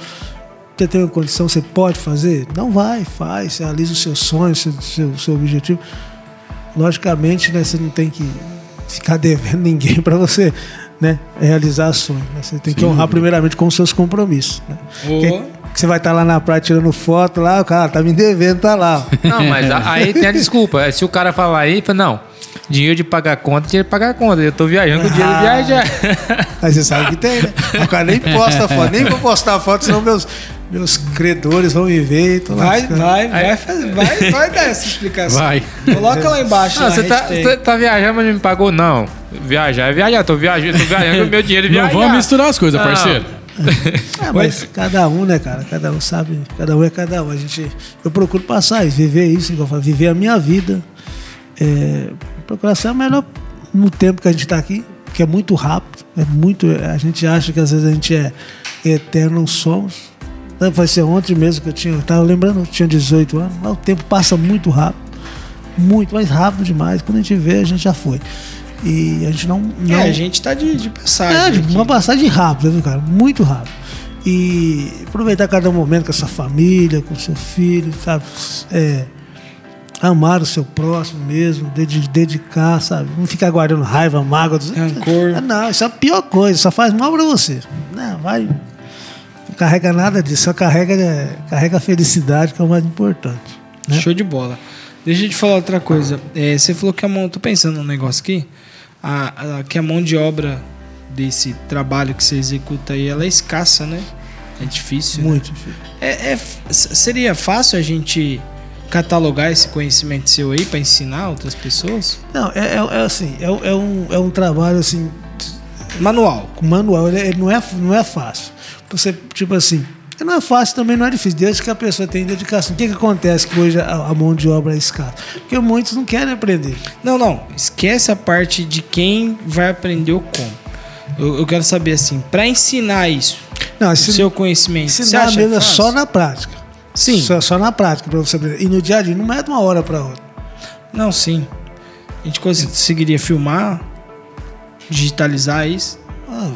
você tem uma condição, você pode fazer? Não vai, faz, realiza os seus sonhos, seu, seu, seu objetivo. Logicamente, né, você não tem que ficar devendo ninguém para você né, realizar sonhos. né? Você tem que honrar primeiramente com os seus compromissos. Né? Ô. Que- que você vai estar lá na praia tirando foto lá, o cara tá me devendo, tá lá. Não, mas a- aí tem a desculpa. Se o cara falar aí, fala, não, dinheiro de pagar conta, dinheiro de pagar conta. Eu tô viajando com dinheiro de Ah. viajar. Mas você sabe que tem, né? O cara nem posta foto, nem vou postar foto, senão meus, meus credores vão me ver. e tô Vai, lascando. vai, vai, fazer, vai, vai dar essa explicação. Vai. Coloca lá embaixo. Não, você tá, você tá viajando, mas não me pagou, não. Viajar é viajar, tô viajando, tô viajando com meu dinheiro de Não viajar. vamos misturar as coisas, Não. parceiro. É, mas cada um, né, cara? Cada um sabe, cada um é cada um. A gente, eu procuro passar isso, viver isso, igual eu falo, viver a minha vida. É, procurar ser o melhor no tempo que a gente tá aqui, que é muito rápido. É muito. A gente acha que às vezes a gente é eterno, não somos. Vai ser ontem mesmo que eu tinha. Eu tava lembrando, eu tinha 18 anos, mas o tempo passa muito rápido. Muito, mais rápido demais. Quando a gente vê, a gente já foi. E a gente não. não É, a gente tá de, de passagem. é, uma passagem rápida, viu, cara? Muito rápido. E aproveitar cada momento com a sua família, com o seu filho, sabe? É, amar o seu próximo mesmo, dedi- dedicar, sabe? Não ficar guardando raiva, mágoa. Rancor. Ah, Não, isso é a pior coisa, só faz mal pra você. Não, vai. Não carrega nada disso, só carrega, é, carrega a felicidade, que é o mais importante. né? Show de bola. Deixa eu te falar outra coisa. É, você falou que a mão. Tô pensando num negócio aqui. A, a- que a mão de obra desse trabalho que você executa aí, ela é escassa, né? É difícil. né? Muito difícil. É, é seria fácil a gente catalogar esse conhecimento seu aí para ensinar outras pessoas? Não, é, é- é assim, é, é um, é um trabalho assim, Manual. manual, ele, ele não, é, não é fácil. Você, tipo assim, não é fácil também, não é difícil, desde que a pessoa tenha dedicação. O que, que acontece que hoje a, mão de obra é escassa? Porque muitos não querem aprender. Não, não. Esquece a parte de quem vai aprender o como. Eu, eu quero saber assim, para ensinar isso, Não, o esse, seu conhecimento, você ensinar acha é só na prática. Sim. Só, só na prática para você aprender. E no dia a dia não é de uma hora para outra. Não, sim. A gente conseguiria filmar, digitalizar isso. Ah,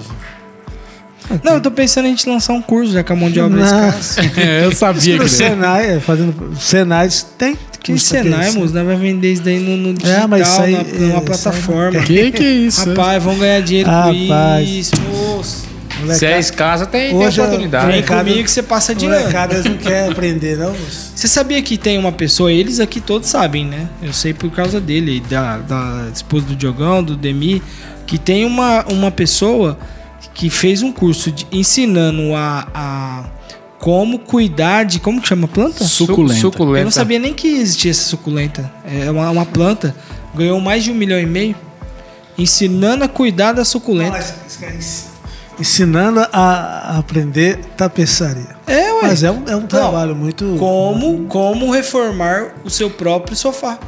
Não, eu tô pensando em a gente lançar um curso, já que a mão de obra é Não. escassa. É, eu sabia no que Senai, é, fazendo Senai tem. Que Senai, moço, vai vender isso daí no, no digital, É, mas isso aí- na, numa é, plataforma. isso aí Que que é isso? Rapaz, vão ganhar dinheiro Rapaz. com isso, moço. Se é Molecada- escassa, tem, tem é- oportunidade. Vem Molecada- comigo que você passa de ano. Molecada, eles não querem aprender, não. moço. Você sabia que tem uma pessoa, eles aqui todos sabem, né? Eu sei por causa dele, da, da esposa do Diogão, do Demi, que tem uma, uma pessoa que fez um curso de, ensinando a, a como cuidar de. Como que chama a planta? Suculenta. Suculenta. Eu não sabia nem que existia essa suculenta. É uma, uma planta. Ganhou mais de um milhão e meio ensinando a cuidar da suculenta. Ensinando a, a aprender tapeçaria. É, ué. Mas é um, é um trabalho muito. Como, como reformar o seu próprio sofá.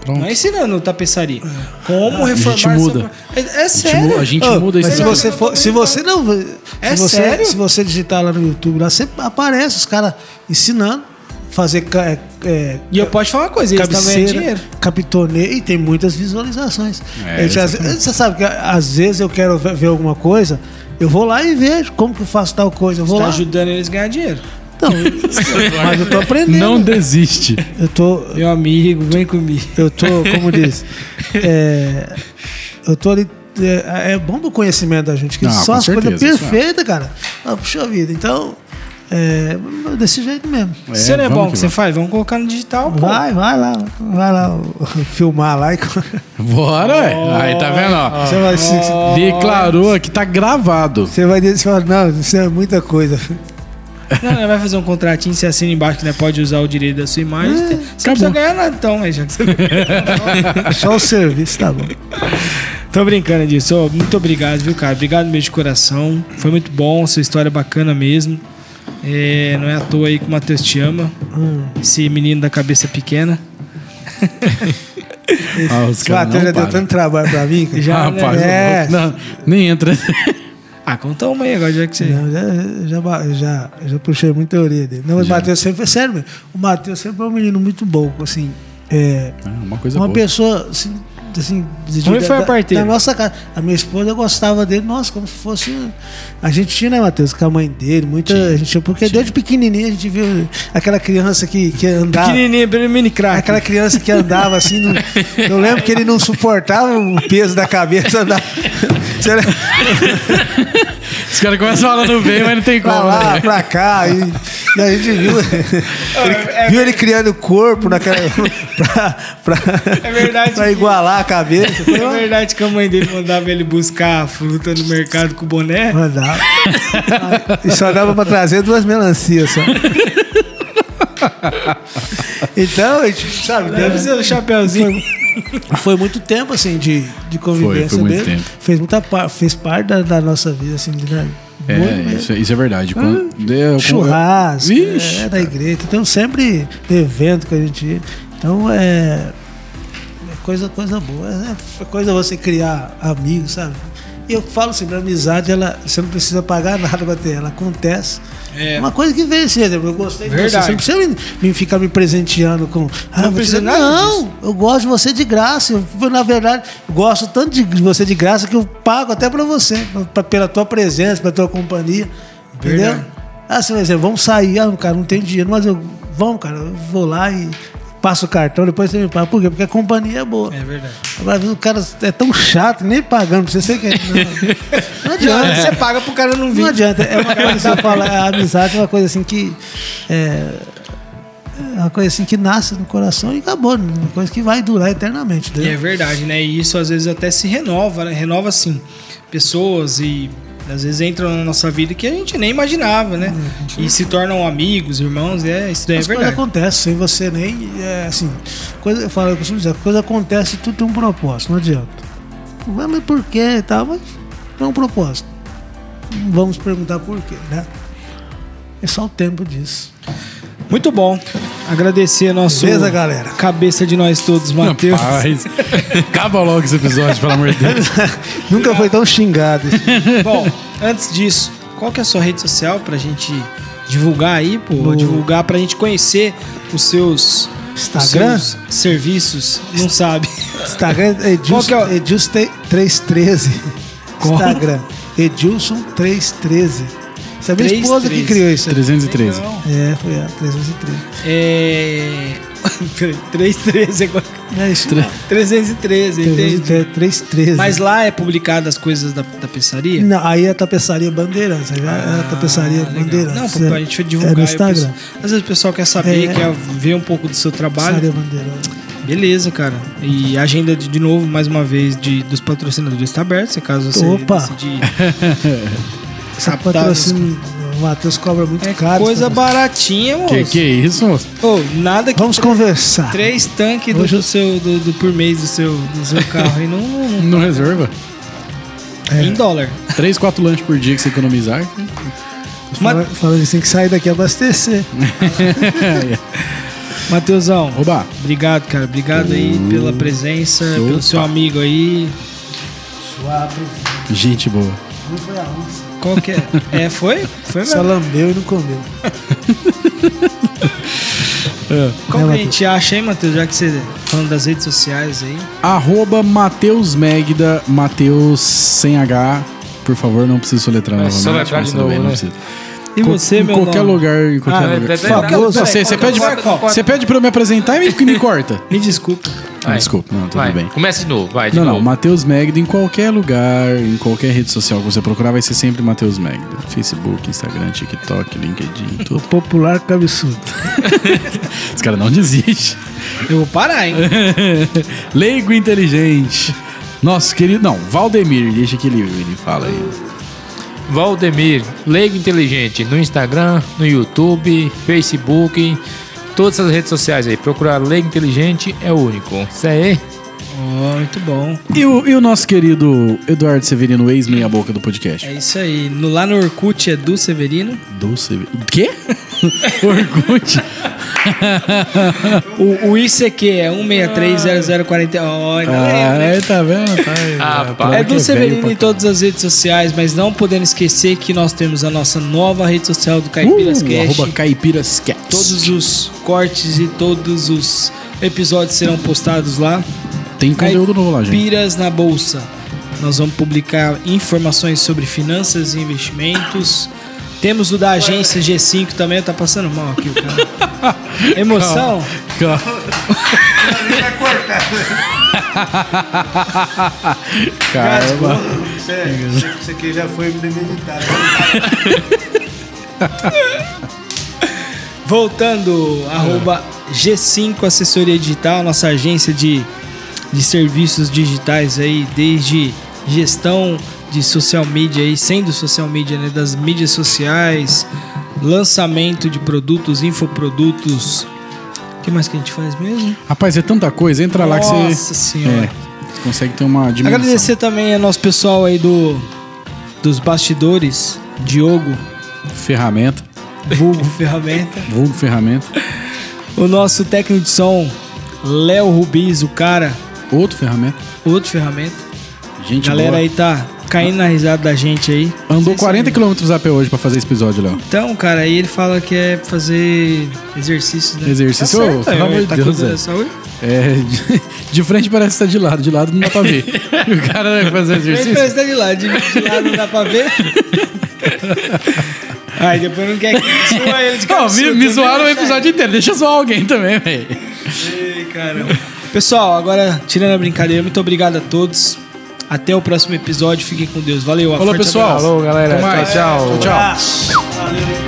Pronto. Não é ensinando tapeçaria. Como A reformar gente muda. É, é A gente, sério. a gente Ô, muda mas isso. se você for, se você não, se É você, sério? se você digitar lá no YouTube, lá você aparece os caras ensinando fazer é, é, E eu posso falar uma coisa, eles estão ganhando cabeceira, dinheiro. capitoneio e tem muitas visualizações. É, A às- você sabe que às vezes eu quero ver alguma coisa, eu vou lá e vejo como que eu faço tal coisa. Eu vou Está lá. ajudando eles a ganhar dinheiro. Não, mas eu tô aprendendo. Não desiste. Eu tô, Meu amigo, vem comigo. eu tô, como diz, é, eu tô ali. É, é bom pro conhecimento da gente, que Ah, só as coisas é. perfeitas, cara. Ah, puxa vida. Então, é, desse jeito mesmo. É, Se não é bom que que você faz, vamos colocar no digital, pô. Vai, vai lá, vai lá filmar lá e Bora, ué. Aí tá vendo, ó. você vai, se- Declarou que tá gravado. você vai dizer, não, isso é muita coisa. Não, vai fazer um contratinho, você assina embaixo que né, pode usar o direito da sua imagem. você não precisa ganhar nada então, aí, já que você... Só o serviço, tá bom. Tô brincando disso. Ô, muito obrigado, viu, cara? Obrigado mesmo de coração. Foi muito bom, sua história é bacana mesmo. É, não é à toa aí que o Matheus te ama. Hum. Esse menino da cabeça pequena. Ah, O Matheus já deu param. tanto trabalho pra mim. cara. Já, Ah, né? rapaz, É. não, nem entra. Ah, conta uma aí agora, já que você. Não, já, já, já, já puxei muita teoria dele. Não, mas o Matheus sempre, sério mesmo, o Matheus sempre é um menino muito bom, assim, é, Ah, Uma coisa uma boa. pessoa, assim, assim de, Como foi a da, parteira? da nossa casa. A minha esposa gostava dele, nossa, como se fosse. A gente tinha, né, Matheus, com a mãe dele, muita. a gente, porque desde pequenininho a gente viu aquela criança que, que andava. Pequenininho, mini crack. Aquela criança que andava assim, não- eu lembro que ele não suportava o peso da cabeça. Andava, lembra? Os caras começam falando bem, mas não tem pra como. lá, né? pra cá. E, e a gente viu, ele, viu ele criando o corpo naquela. Pra, pra, É verdade. pra igualar a cabeça. Foi É verdade que a mãe dele mandava ele buscar fruta no mercado com o boné? Mandava. E só dava pra trazer duas melancias só. Então, sabe, Deve deve ser o chapeuzinho. foi muito tempo assim de, de convivência Foi, foi muito mesmo. tempo. Fez muita par- fez parte da, da nossa vida assim, de, né? Muito É, isso, isso é verdade. Quando, eu- churrasco, Vixe. é, da igreja. Então sempre tem evento que a gente ia. Então é, é coisa, coisa boa. É, coisa você criar amigos, sabe? E eu falo assim, a amizade, ela, você não precisa pagar nada pra ter, ela acontece. É. Uma coisa que vem assim, exemplo, eu gostei de você. Verdade. Você não precisa me, me ficar me presenteando com. Ah, Não precisa nada Não, eu gosto de você de graça. Eu, na verdade, gosto tanto de você de graça que eu pago até pra você, pra, pela tua presença, pela tua companhia. Entendeu? Verdade. Ah, você vai dizer, vamos sair, ah, cara, não tem dinheiro, mas eu. Vamos, cara, eu vou lá e passo o cartão, depois você me paga. Por quê? Porque a companhia é boa. É verdade. Agora, às vezes, o cara é tão chato, nem pagando pra você, você quer. Não, não adianta. Você paga pro cara não vir. Não adianta. É uma coisa assim, eu falo, a amizade é uma coisa assim que. É, é uma coisa assim que nasce no coração e acabou. né? Uma coisa que vai durar eternamente. E é verdade, né? E isso às vezes até se renova, né? Renova assim, pessoas e às vezes entram na nossa vida que a gente nem imaginava, né? E se tornam amigos, irmãos, é, isso daí é As coisas verdade. acontecem sem você nem. É, assim, coisa, eu falo, eu costumo dizer, coisa acontece e tudo tem um propósito, não adianta. Mas, mas por quê e tal? Mas tem um propósito. Vamos perguntar por quê, né? É só o tempo disso. Muito bom. Agradecer nosso Beleza, galera? cabeça de nós todos, Matheus. Rapaz, acaba logo esse episódio, pelo amor de Deus. Nunca foi tão xingado. Bom, antes disso, qual que é a sua rede social pra gente divulgar aí, pô? No- Divulgar pra gente conhecer os seus, os Instagram? seus serviços. Não sabe. Instagram é que é o- Edilson 313. Instagram. Edilson 313. Essa é a minha esposa que 313. criou isso aí. 313. Não. É, foi ela, 313. É. Peraí, 313 agora. É isso. 313, entendi. 313. Mas lá é publicado as coisas da tapeçaria? Não, aí é a tapeçaria Bandeirantes. aí já é a tapeçaria Ah, legal. Bandeirantes. Não, pra é. gente divulgar. É no Instagram. pessoal- Às vezes o pessoal quer saber, É. quer ver um pouco do seu trabalho. Tapeçaria Bandeirantes. Beleza, cara. E a agenda, de, de novo, mais uma vez, de, dos patrocinadores está aberta, se caso você Opa! decidir. Essa captar patrocínio, o Matheus cobra muito É caro. coisa baratinha, moço. Que que é isso, moço? Ô, nada que Vamos conversar. três tanques do, do seu, do, do por mês do seu, do seu carro aí não, não- não- Não reserva. É. em dólar. 3, 4 lanches por dia que você economizar. Fala- Falando assim, que sair daqui e abastecer. Mateusão, Oba. obrigado, cara. Obrigado aí pela presença, pelo Opa. seu amigo aí. Suave. Gente boa. Não foi a onça. Qual que é? É, foi? Foi Só mesmo. lambeu e não comeu. Como Né, que a gente acha, hein, Matheus? Já que você falando das redes sociais aí. Arroba Matheus Megda, Matheus sem H. Por favor, não precisa soletrar É, novamente. soletrar de novo, bem, não né? precisa. E você, em meu qualquer nome? lugar, em qualquer Ah, lugar. é, é, famoso. Você, você pede, você pede pra eu me apresentar e me, me corta. Me desculpa. Ah, Desculpa, não, tudo Vai. bem. Começa de novo, vai. De Não, não, novo. Matheus Megdo em qualquer lugar, em qualquer rede social que você procurar, vai ser sempre Matheus Megdo. Facebook, Instagram, TikTok, LinkedIn, O tudo. popular cabeçudo. Os caras não desistem. Eu vou parar, hein? Leigo inteligente. Nosso querido. Não, Valdemir, deixa que ele, ele fala aí. Valdemir, Leigo Inteligente, no Instagram, no YouTube, Facebook, todas as redes sociais aí. Procurar Leigo Inteligente é o único. Isso aí. Oh, muito bom. E o, e o nosso querido Eduardo Severino, ex-meia-boca do podcast? É isso aí. No, lá no Orkut é do Severino. Do Severino. Quê? Orkut? O, o ICQ é 1630040. Olha, Ah, é, tá vendo? Tá, Ah, é, pá. É do Severino em todas as redes sociais, mas não podendo esquecer que nós temos a nossa nova rede social do Caipiras Uh, arroba Caipiras. Todos os cortes e todos os episódios serão postados lá. Tem conteúdo novo lá, gente. Caipiras na Bolsa. Nós vamos publicar informações sobre finanças e investimentos. Temos o da agência G5 também, tá passando mal aqui o cara. Emoção? Caramba. Isso aqui já foi premeditado. Voltando, arroba G5 Assessoria Digital, nossa agência de, de serviços digitais aí, desde gestão de social media aí, sendo social media, né, das mídias sociais, lançamento de produtos, infoprodutos. O que mais que a gente faz mesmo? Rapaz, é tanta coisa. Entra lá que você. Nossa senhora. É, você consegue ter uma dimensão. Agradecer também ao nosso pessoal aí do dos bastidores, Diogo, Ferramenta. vulgo ferramenta. Vulgo ferramenta. O nosso técnico de som, Léo Rubiz, o cara, Outro ferramenta. outro ferramenta. Gente Galera boa. aí tá caindo na risada da gente aí. Andou Não sei 40 se- km a pé hoje pra fazer esse episódio, Léo. Então, cara, aí ele fala que é fazer exercícios, né? Exercício, Tá certo, de tá Deus, é. saúde? É, de, de frente parece que tá de lado, de lado não dá pra ver. o cara vai fazer exercício. parece que tá de lado, de, de lado não dá pra ver. Aí depois não quer que zoa ele de Ó, me, me zoaram o episódio inteiro. Deixa eu zoar alguém também, velho. Ei, caramba. Pessoal, agora, tirando a brincadeira, muito obrigado a todos. Até o próximo episódio. Fiquem com Deus. Valeu. Falou, pessoal. abraço. Falou, galera. Até mais. Tchau, tchau. Tchau, tchau. Valeu.